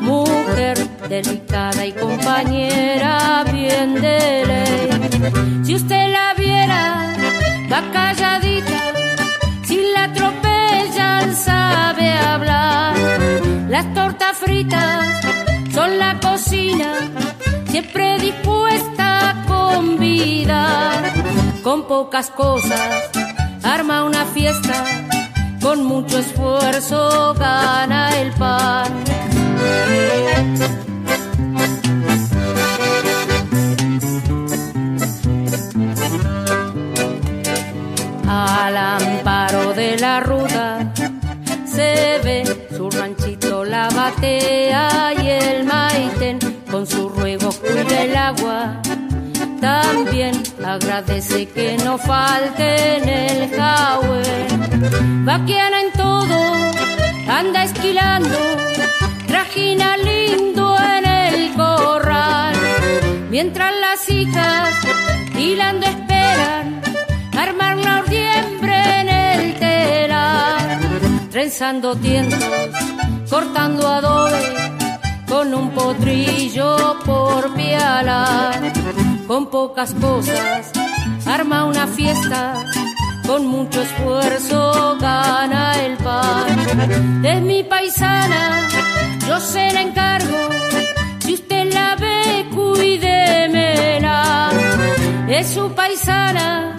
Mujer delicada y compañera bien de ley. Si usted la viera, va calladita, si la atropellan sabe hablar. Las tortas fritas son la cocina, con pocas cosas arma una fiesta, con mucho esfuerzo gana el pan. Al amparo de la ruta se ve su ranchito la batea y el maiten con su ruego cuida el agua también agradece que no falte en el Va Vaquiana en todo, anda esquilando, traje esquina lindo en el corral, mientras las hijas hilando esperan armar la ordiembre en el telar, trenzando tiendas, cortando adobe con un potrillo por pialar, con pocas cosas arma una fiesta con mucho esfuerzo gana el pan. Es mi paisana, yo se la encargo, si usted la ve, cuídemela. Es su paisana,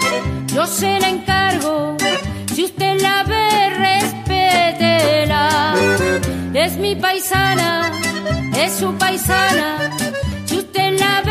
yo se la encargo, si usted la ve, respétela. Es mi paisana, es su paisana, si usted la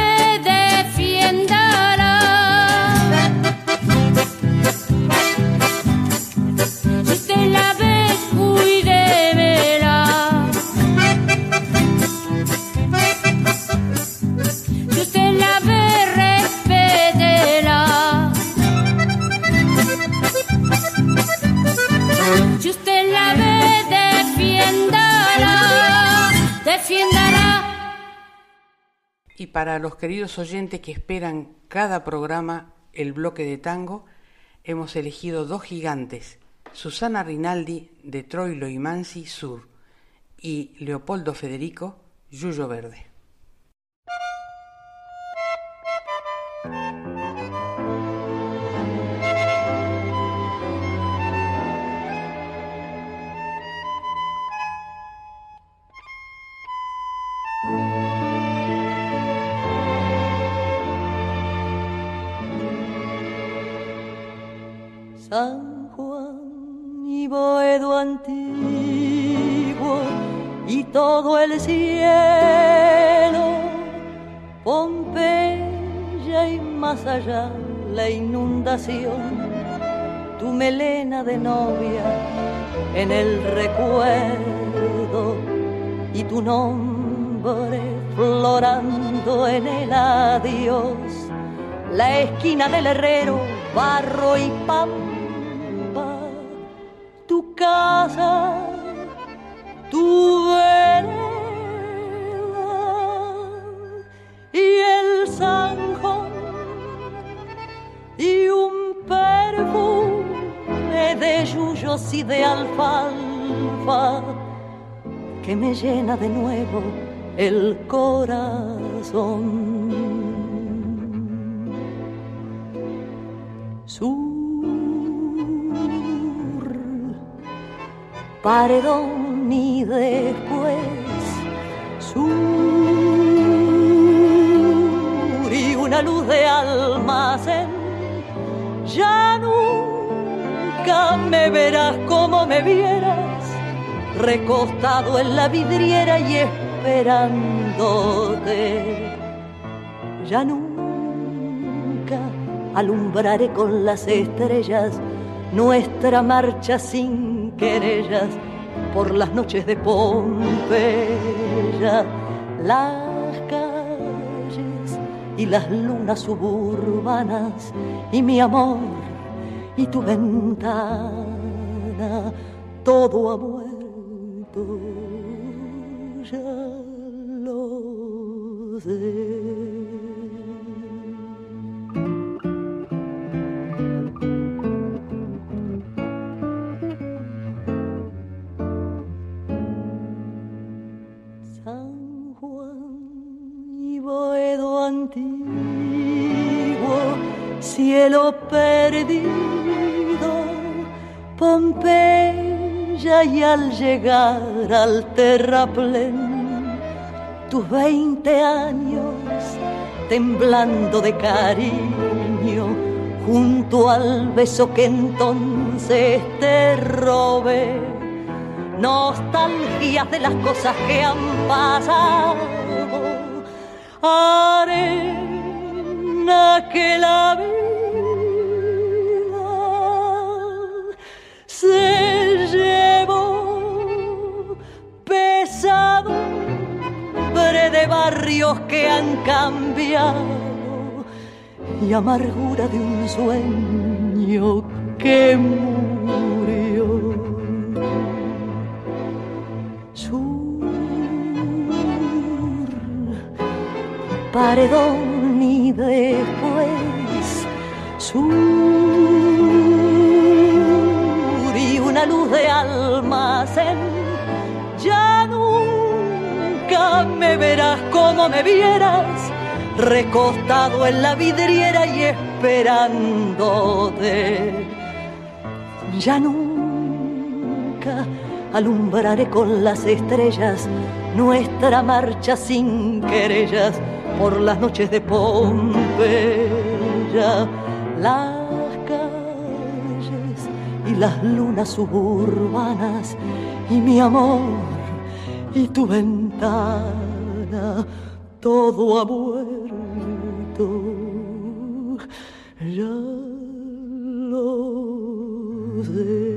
Y para los queridos oyentes que esperan cada programa el bloque de tango, hemos elegido dos gigantes, Susana Rinaldi de Troilo y Mansi Sur y Leopoldo Federico Yuyo Verde. San Juan y Boedo antiguo y todo el cielo, Pompeya y más allá la inundación, tu melena de novia en el recuerdo y tu nombre florando en el adiós, la esquina del herrero, barro y tu casa, tu vereda y el zanjón y un perfume de yuyos y de alfalfa que me llena de nuevo el corazón. Paredón y después sur y una luz de almacén. Ya nunca me verás como me vieras, recostado en la vidriera y esperándote. Ya nunca alumbraré con las estrellas nuestra marcha sin querellas por las noches de Pompeya, las calles y las lunas suburbanas y mi amor y tu ventana, todo ha vuelto, ya lo sé. Perdido, Pompeya y al llegar al terraplén, tus veinte años temblando de cariño, junto al beso que entonces te robé, nostalgias de las cosas que han pasado, arena que la vida que han cambiado y amargura de un sueño que murió. Sur, paredón y después sur y una luz de almacén verás como me vieras, recostado en la vidriera y esperándote. Ya nunca alumbraré con las estrellas nuestra marcha sin querellas por las noches de Pompeya. Las calles y las lunas suburbanas y mi amor y tu ventana, todo ha muerto. Ya lo sé.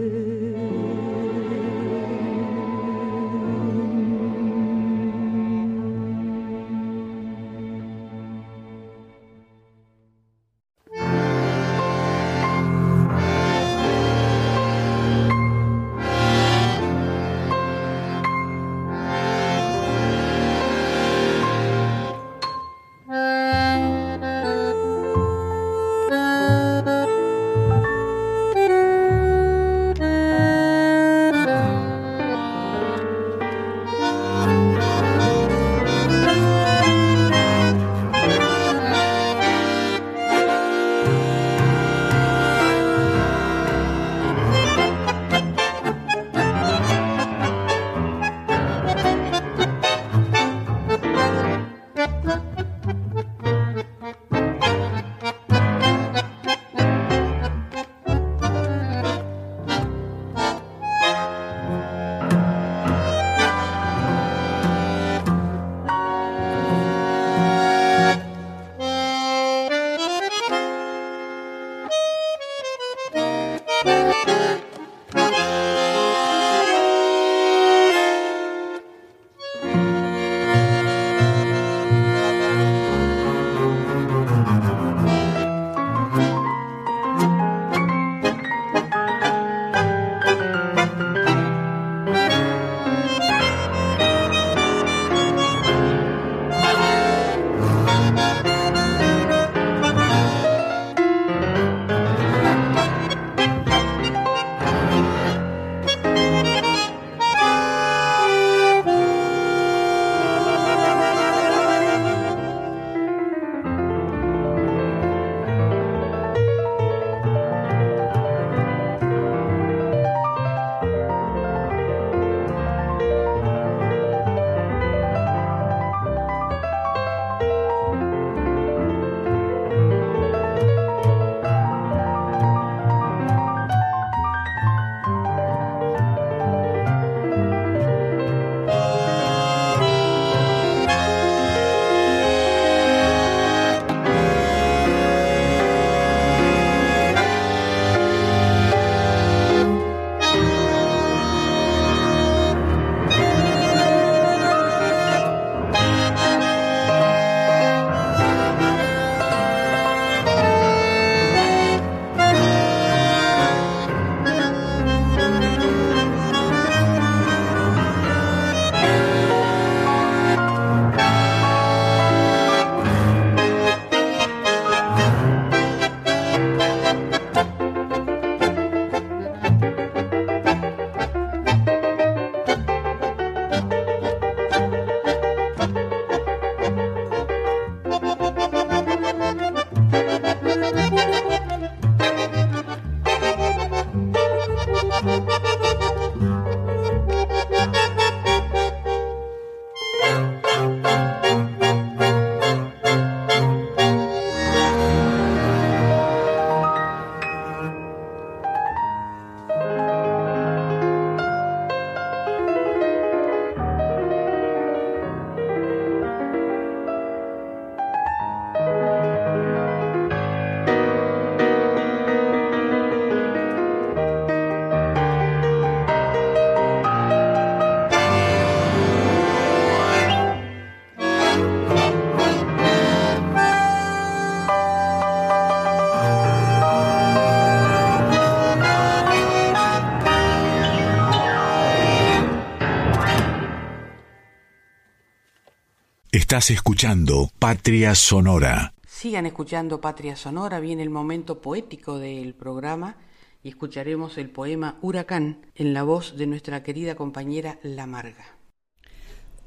Estás escuchando Patria Sonora. Sigan escuchando Patria Sonora, viene el momento poético del programa y escucharemos el poema Huracán en la voz de nuestra querida compañera La Marga.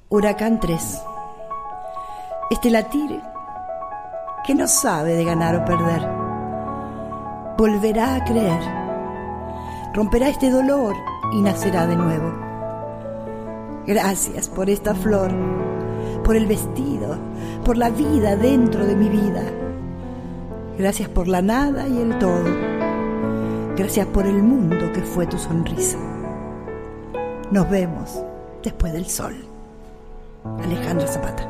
Huracán 3. Este latir que no sabe de ganar o perder. Volverá a creer. Romperá este dolor y nacerá de nuevo. Gracias por esta flor, por el vestido, por la vida dentro de mi vida. Gracias por la nada y el todo. Gracias por el mundo que fue tu sonrisa. Nos vemos después del sol. Alejandra Zapata.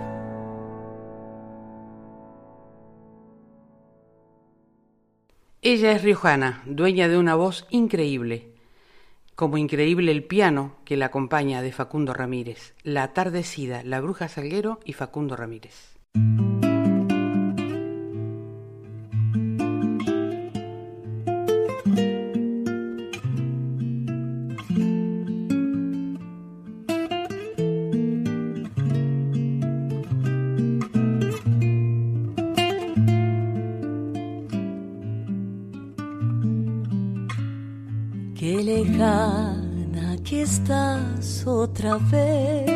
Ella es riojana, dueña de una voz increíble, como increíble el piano que la acompaña de Facundo Ramírez, La Atardecida, La Bruja Salguero y Facundo Ramírez. Otra vez.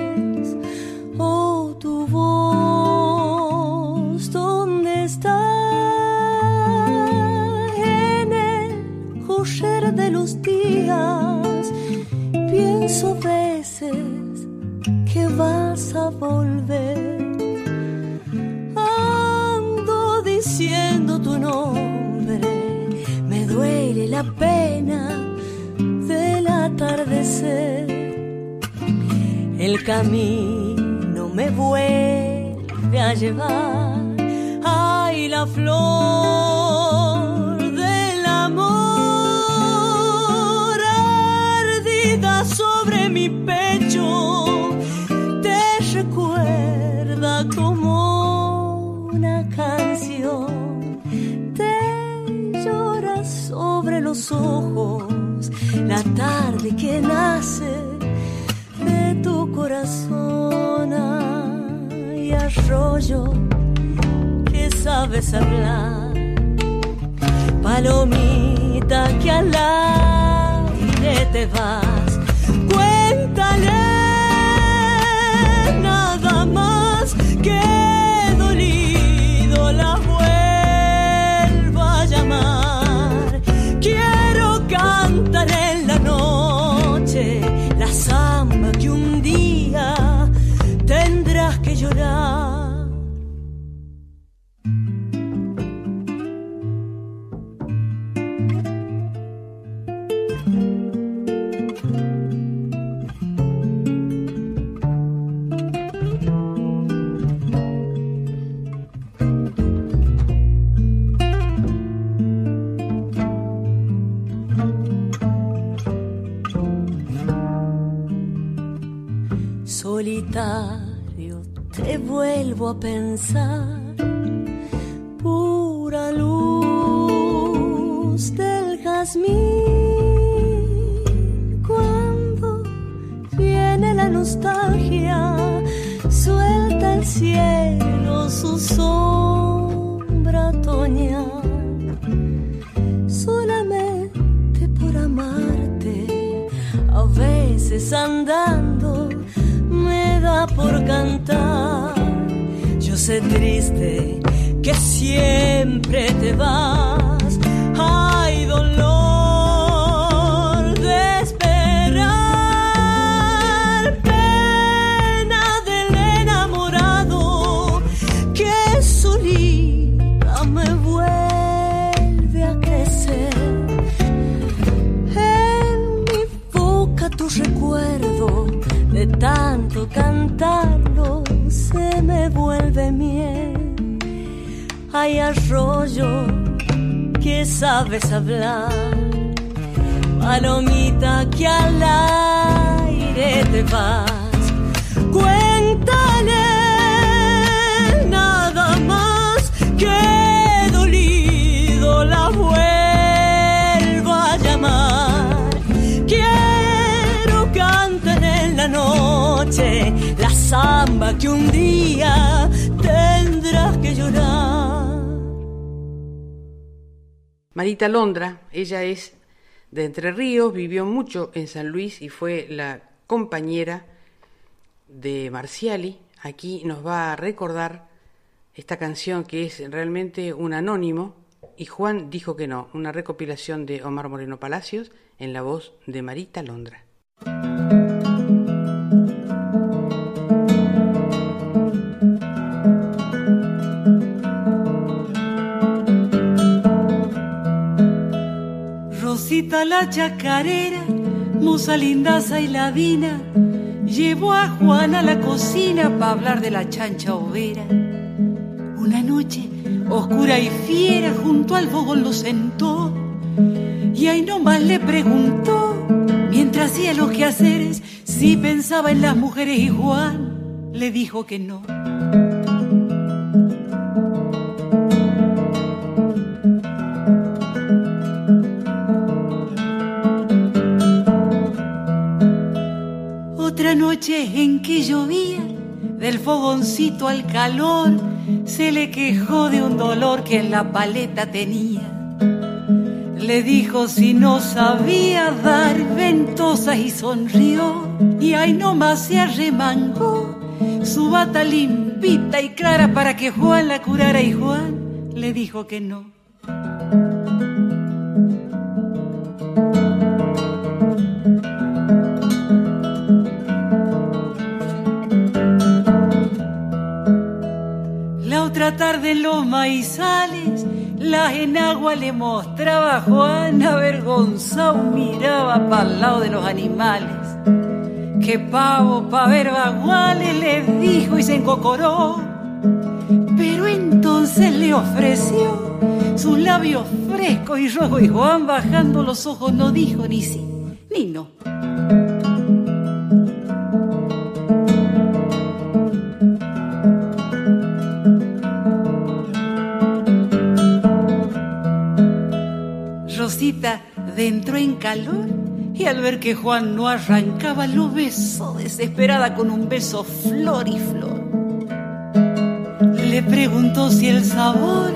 vuelvas. Cuéntale nada más que dolido la vuelva a llamar. Quiero cantar en la noche la samba que un día tendrás que llorar. Marita Londra, ella es de Entre Ríos, vivió mucho en San Luis y fue la compañera de Marciali. Aquí nos va a recordar esta canción que es realmente un anónimo y Juan dijo que no, una recopilación de Omar Moreno Palacios en la voz de Marita Londra. Rosita la chacarera, musa lindaza y ladina, llevó a Juan a la cocina para hablar de la chancha overa. Una noche oscura y fiera junto al fogón lo sentó y ahí nomás le preguntó mientras hacía los quehaceres si pensaba en las mujeres y Juan le dijo que no. Otra noche en que llovía, del fogoncito al calor, se le quejó de un dolor que en la paleta tenía. Le dijo si no sabía dar ventosas y sonrió. Y ahí nomás se arremangó su bata limpita y clara para que Juan la curara. Y Juan le dijo que no. Tarde en los maizales, la enagua le mostraba a Juan avergonzado, miraba para el lado de los animales. Que pavo pa' ver baguales le dijo y se encocoró. Pero entonces le ofreció sus labios frescos y rojos y Juan bajando los ojos no dijo ni sí ni no. Rosita entró en calor y al ver que Juan no arrancaba lo besó desesperada con un beso flor y flor. Le preguntó si el sabor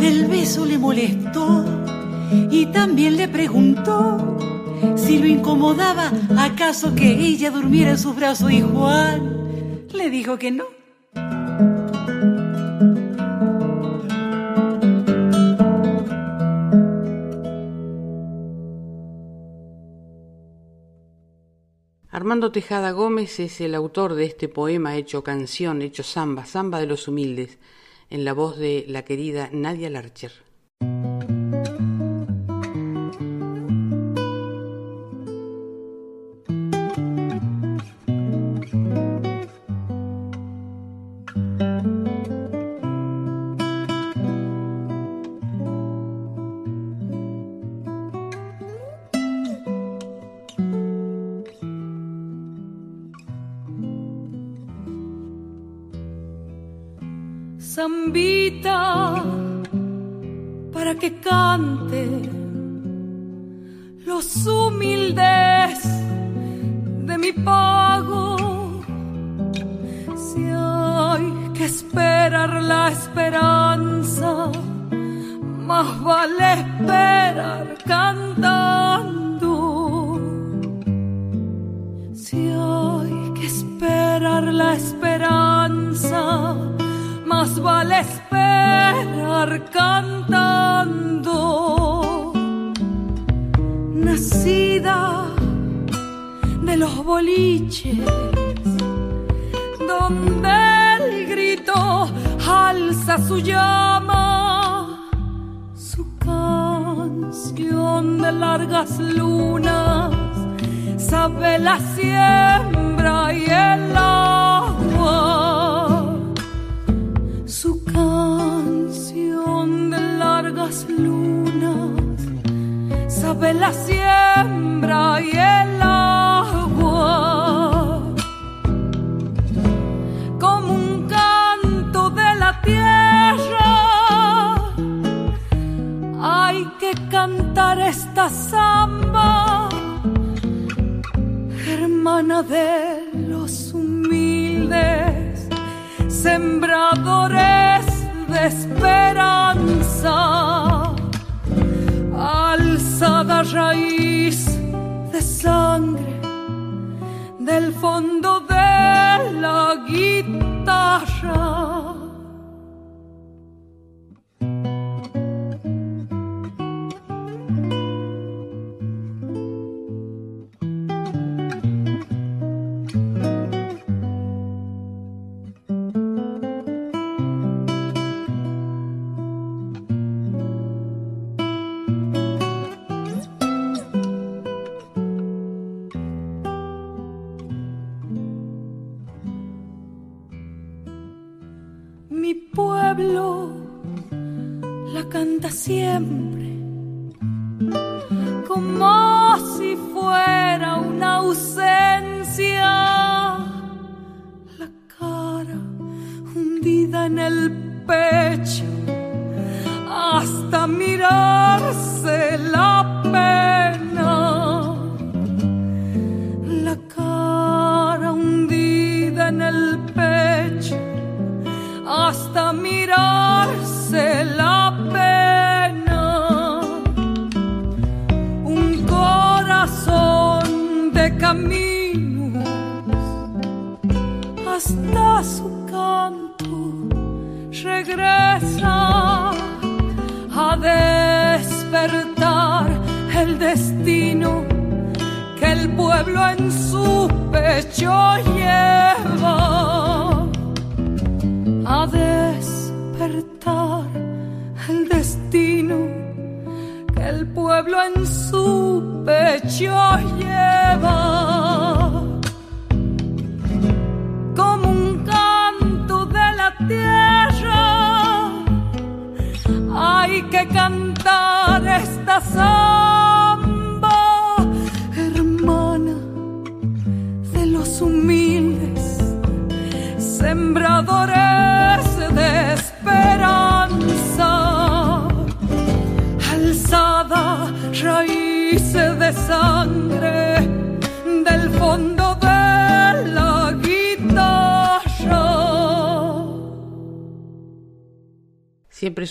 del beso le molestó y también le preguntó si lo incomodaba acaso que ella durmiera en sus brazos y Juan le dijo que no. Armando Tejada Gómez es el autor de este poema hecho canción, hecho samba, samba de los humildes, en la voz de la querida Nadia Larcher. Zambita para que cante los humildes de mi pago. Si hay que esperar la esperanza, más vale esperar cantando. Vale esperar cantando. Nacida de los boliches, donde el grito alza su llama, su canción de largas lunas, sabe la siembra y el agua sabe la siembra y el agua como un canto de la tierra hay que cantar esta samba hermana de los humildes sembradores de esperanza. Raíz de sangre del fondo de la guitarra.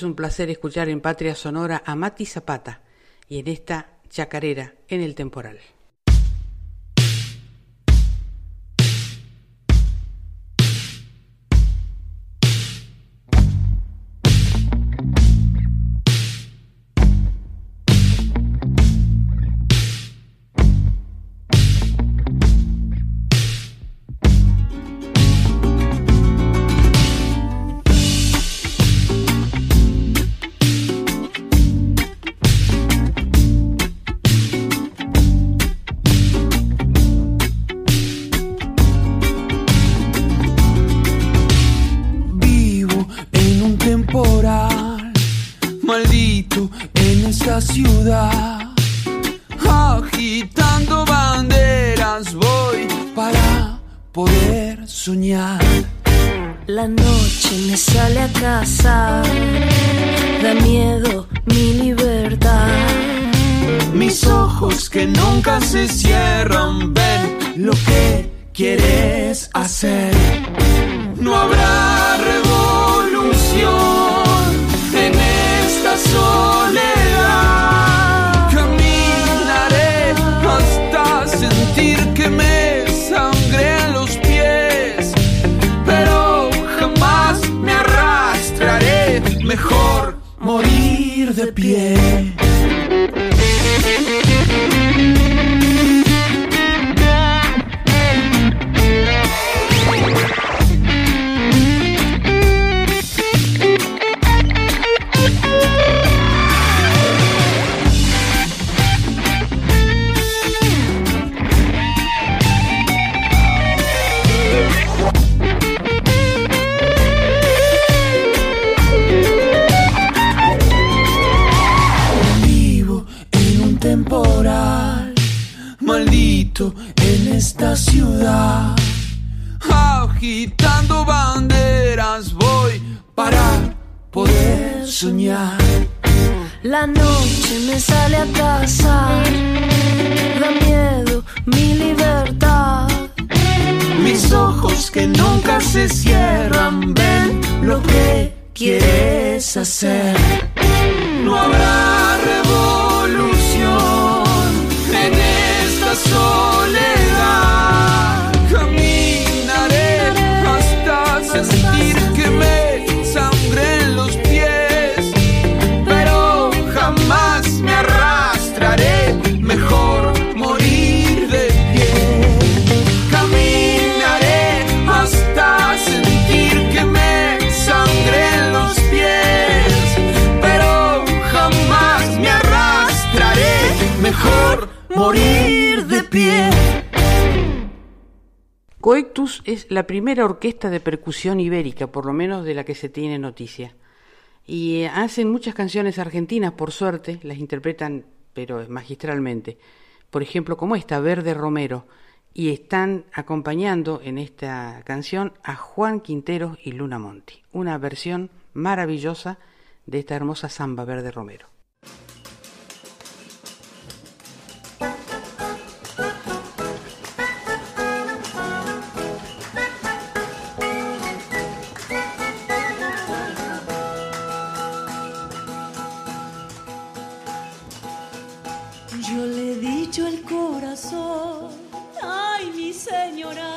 Es un placer escuchar en Patria Sonora a Mati Zapata y en esta chacarera en el temporal. Coectus es la primera orquesta de percusión ibérica, por lo menos de la que se tiene noticia. Y eh, hacen muchas canciones argentinas, por suerte, las interpretan, pero magistralmente. Por ejemplo, como esta, Verde Romero. Y están acompañando en esta canción a Juan Quinteros y Luna Monti. Una versión maravillosa de esta hermosa samba Verde Romero. Le he dicho el corazón, ay mi señora.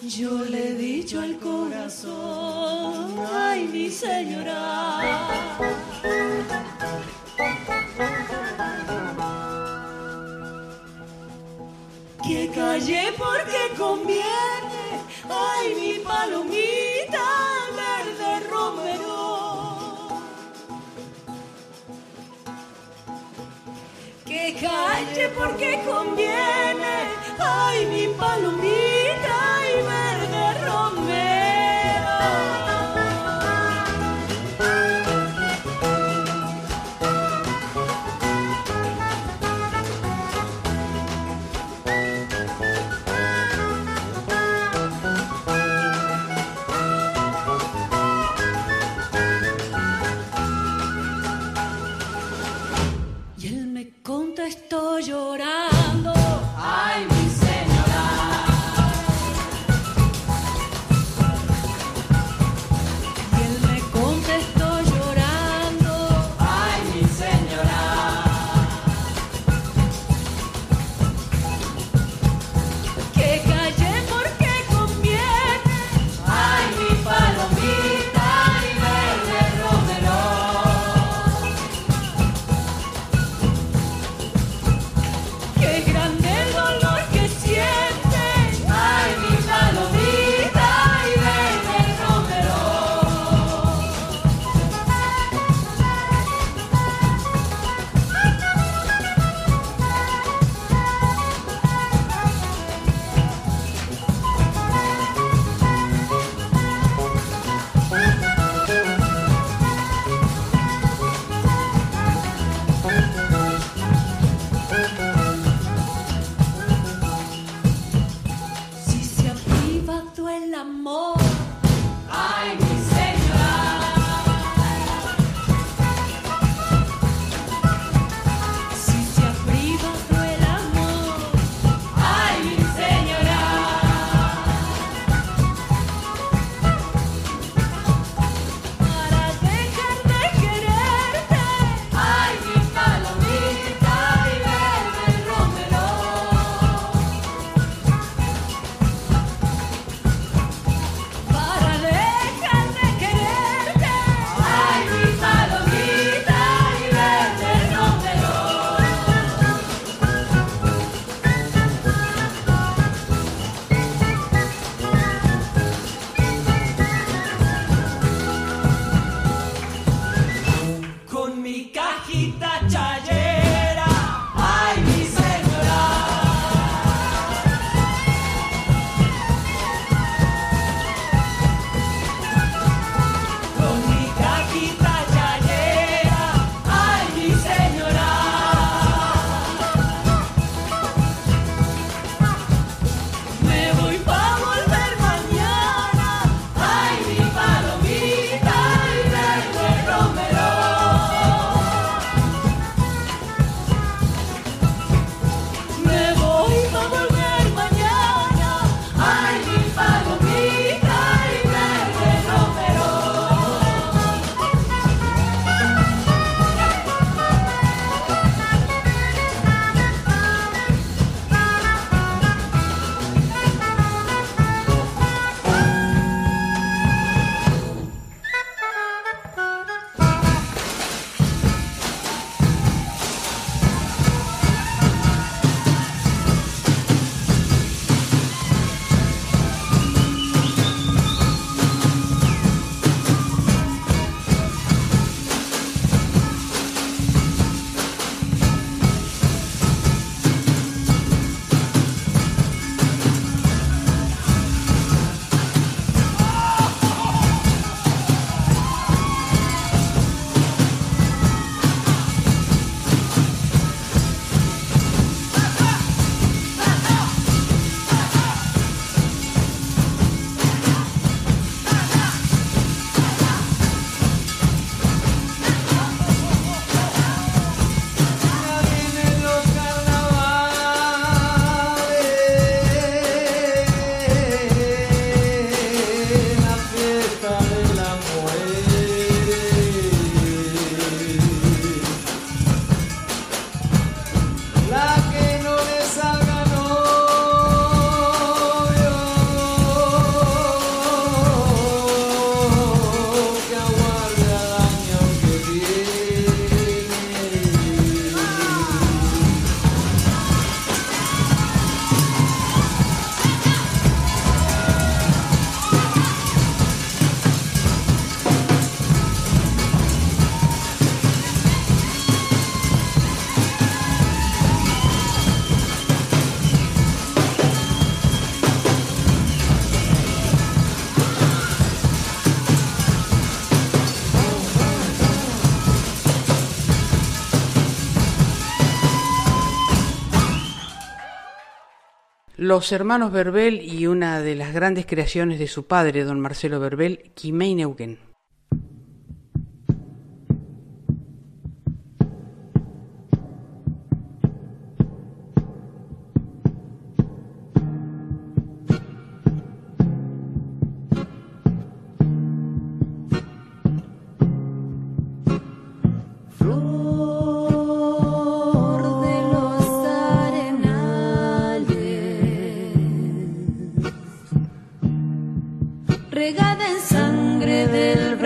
Yo le he dicho al corazón, ay mi señora. Que calle porque conviene, ay mi palomita calle porque conviene, ay mi palomita Los hermanos Verbel y una de las grandes creaciones de su padre, don Marcelo Verbel, Quimei Neuquén. Del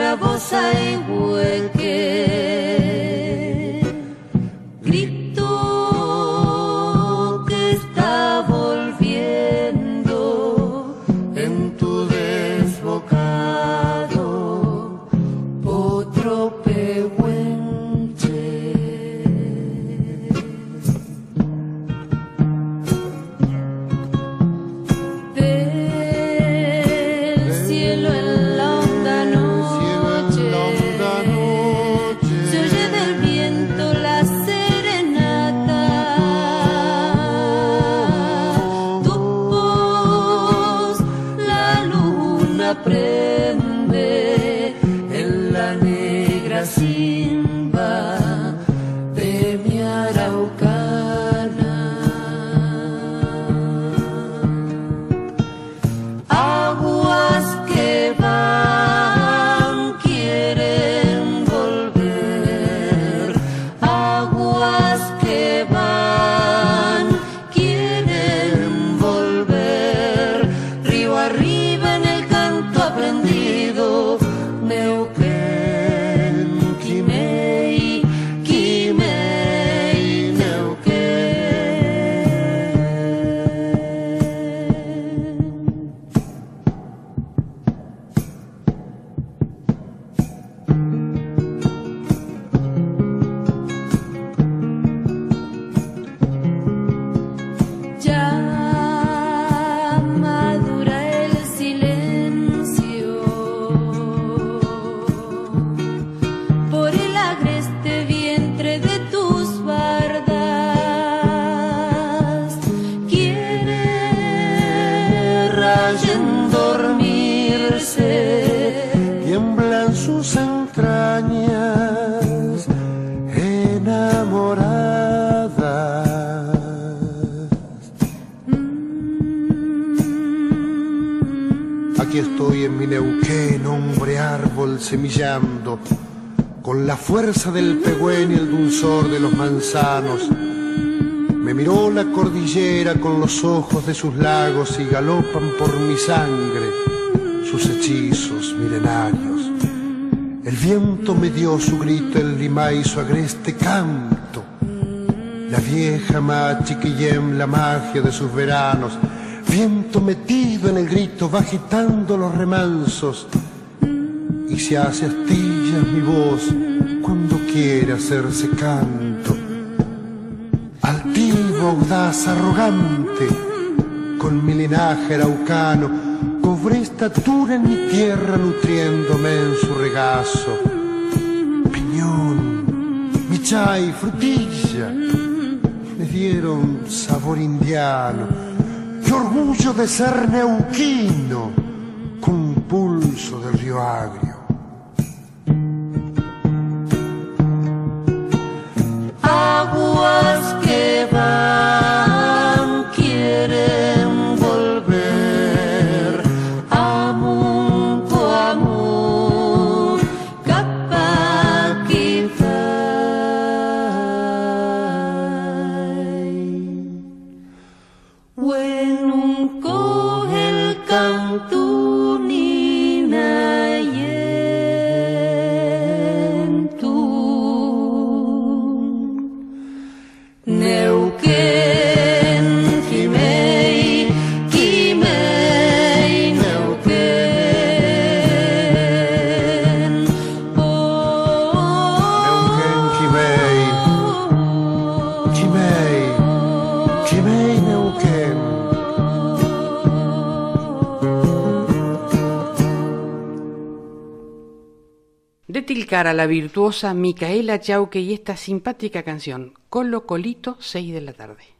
los ojos de sus lagos y galopan por mi sangre sus hechizos milenarios. El viento me dio su grito, el lima y su agreste canto. La vieja machiquillem, la magia de sus veranos. Viento metido en el grito, va agitando los remansos. Y se hace astillas mi voz cuando quiere hacerse canto. Audaz, arrogante, con mi linaje araucano, cobré estatura en mi tierra nutriéndome en su regazo. Piñón, michay, frutilla, me dieron sabor indiano. Qué orgullo de ser neuquino, a la virtuosa Micaela Chauque y esta simpática canción, Colo Colito, 6 de la tarde.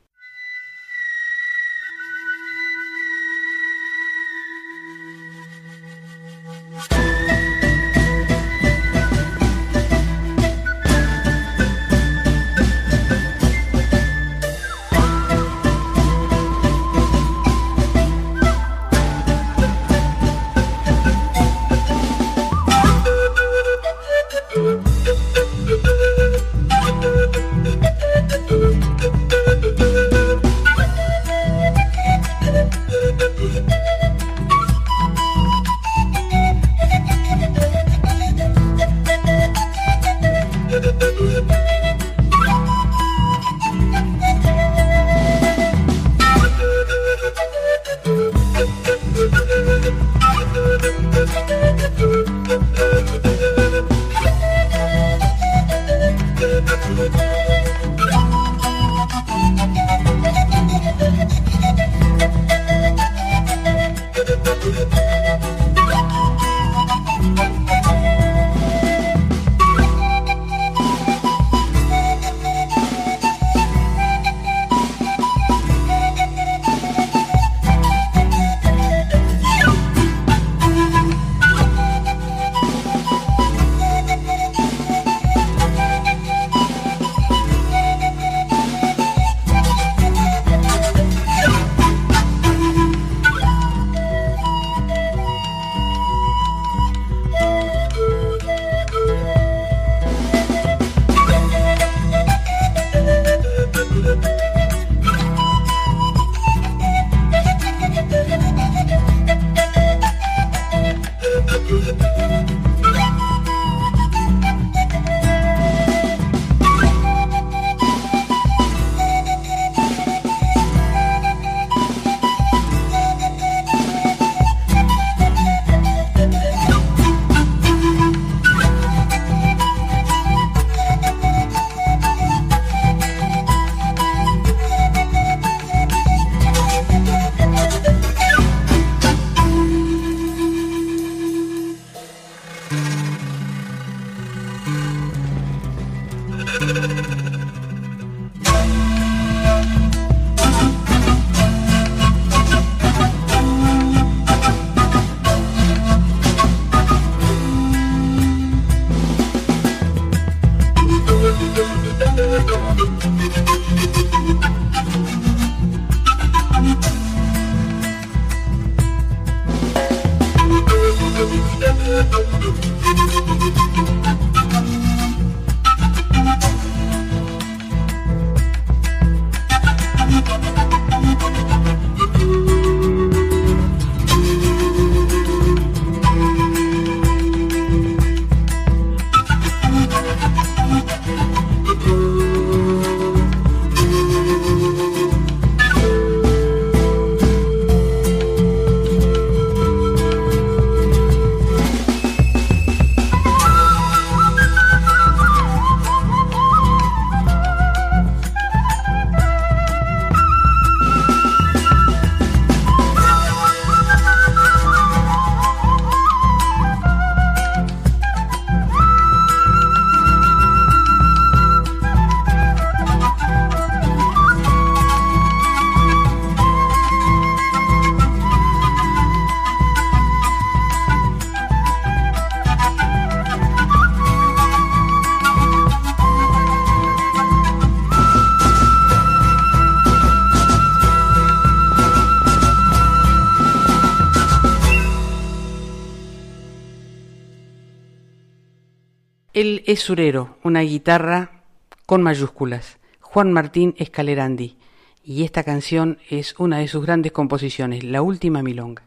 Él es surero, una guitarra con mayúsculas. Juan Martín Escalerandi. Y esta canción es una de sus grandes composiciones, La Última Milonga.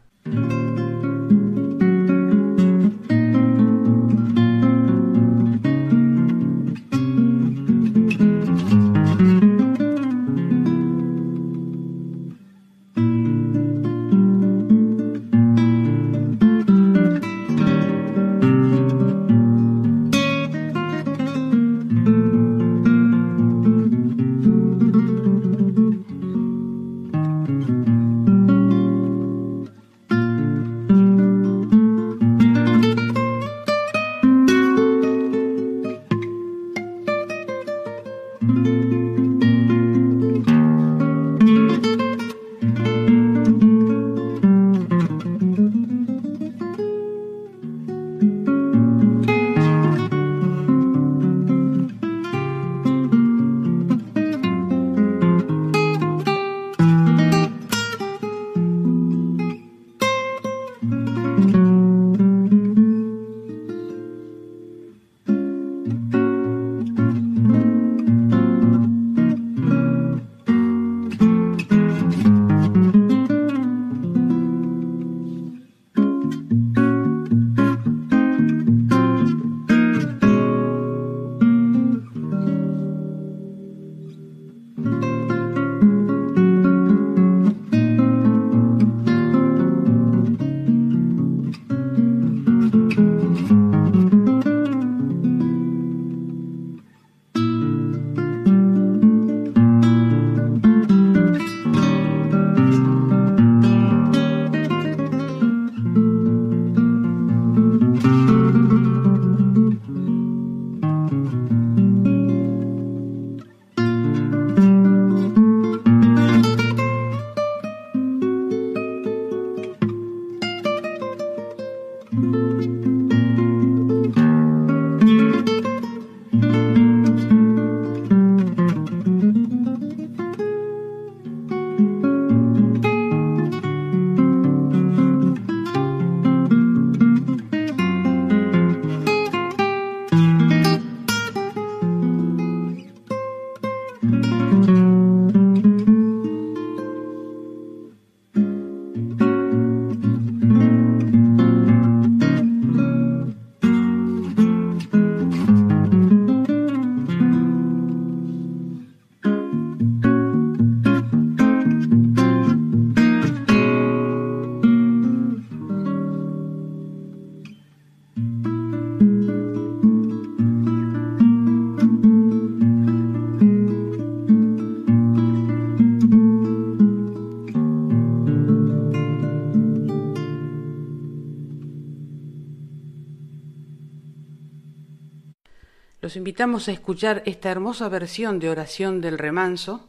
Invitamos a escuchar esta hermosa versión de Oración del Remanso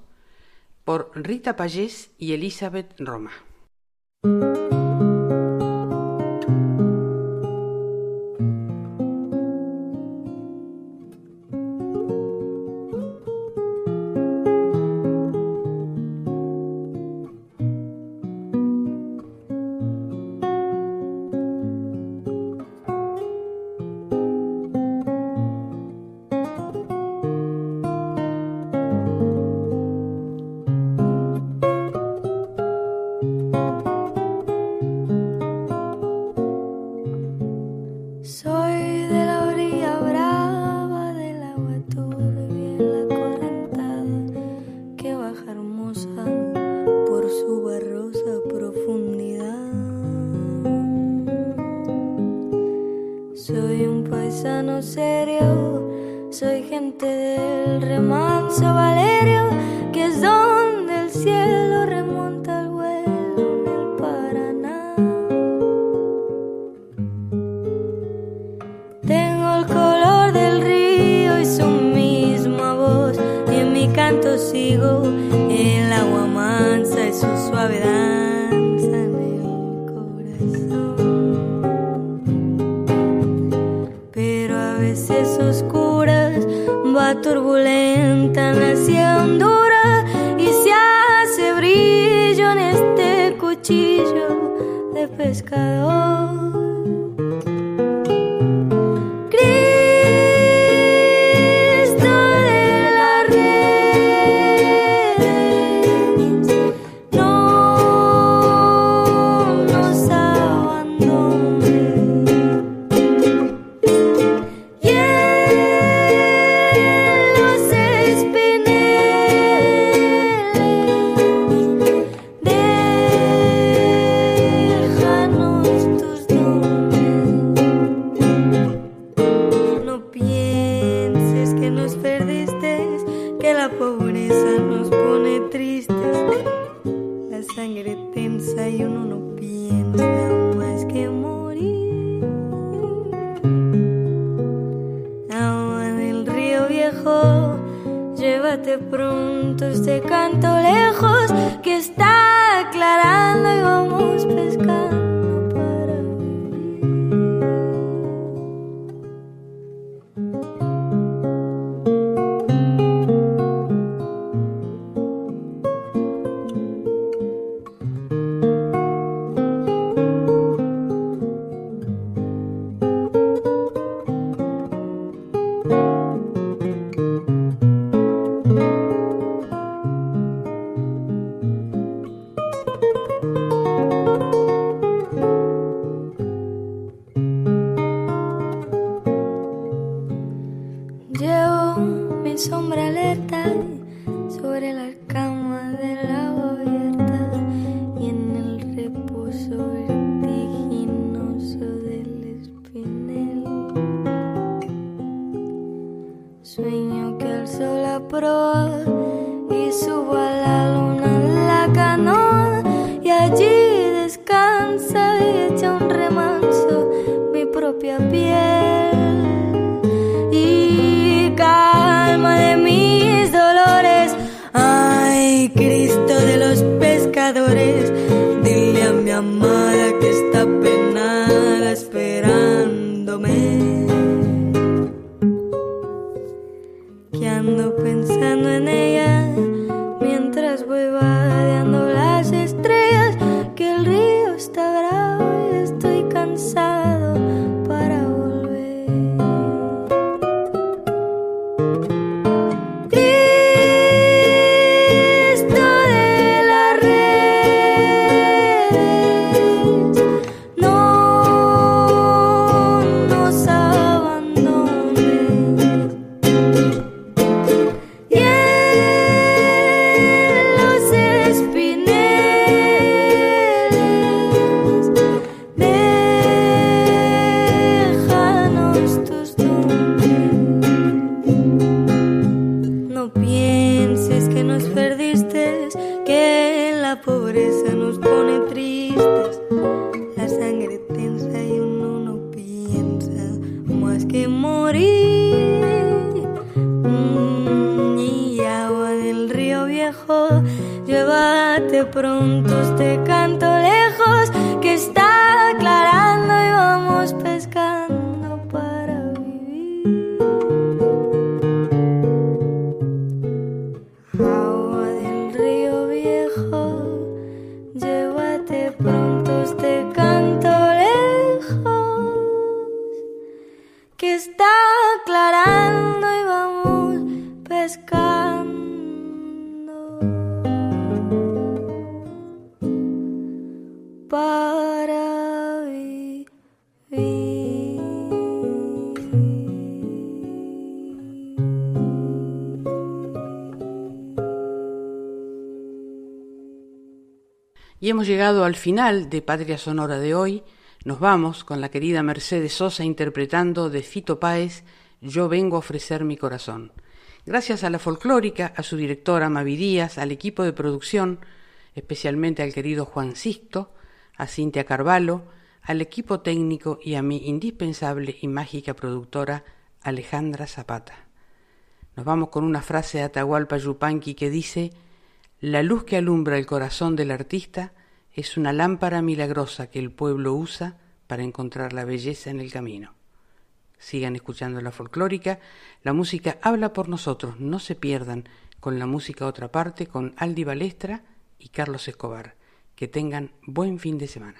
por Rita Payés y Elizabeth Roma. Y hemos llegado al final de Patria Sonora de hoy. Nos vamos con la querida Mercedes Sosa interpretando de Fito Páez Yo vengo a ofrecer mi corazón. Gracias a la folclórica, a su directora Mavi Díaz, al equipo de producción, especialmente al querido Juan Sisto, a Cintia Carvalho, al equipo técnico y a mi indispensable y mágica productora Alejandra Zapata. Nos vamos con una frase de Atahualpa Yupanqui que dice la luz que alumbra el corazón del artista es una lámpara milagrosa que el pueblo usa para encontrar la belleza en el camino. Sigan escuchando la folclórica, la música habla por nosotros, no se pierdan con la música otra parte con Aldi Balestra y Carlos Escobar. Que tengan buen fin de semana.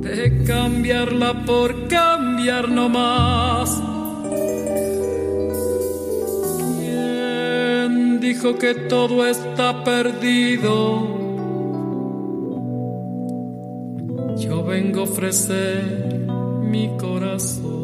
De cambiarla por cambiar no más. ¿Quién dijo que todo está perdido? Yo vengo a ofrecer mi corazón.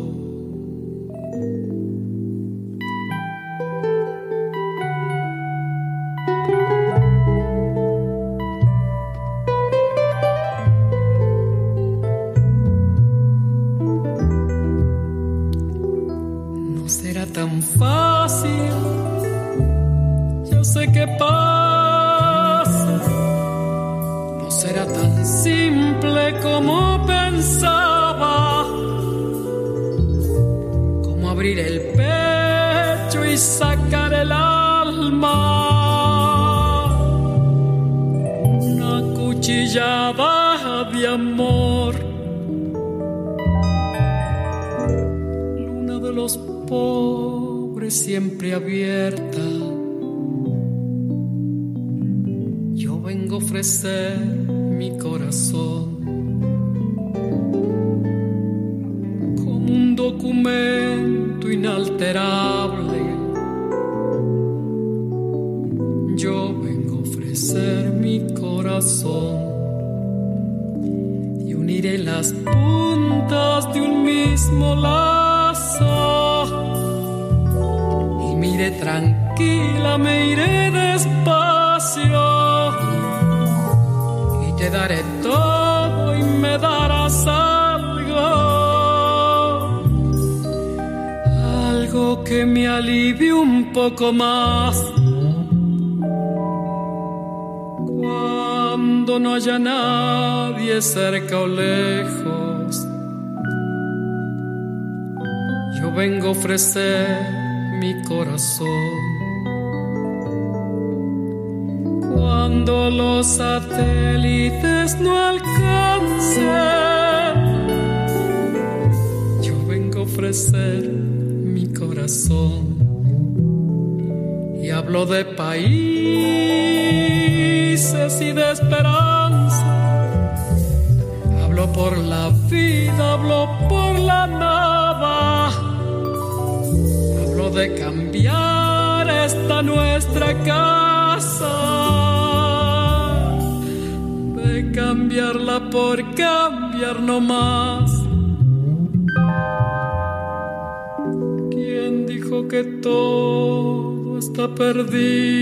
Está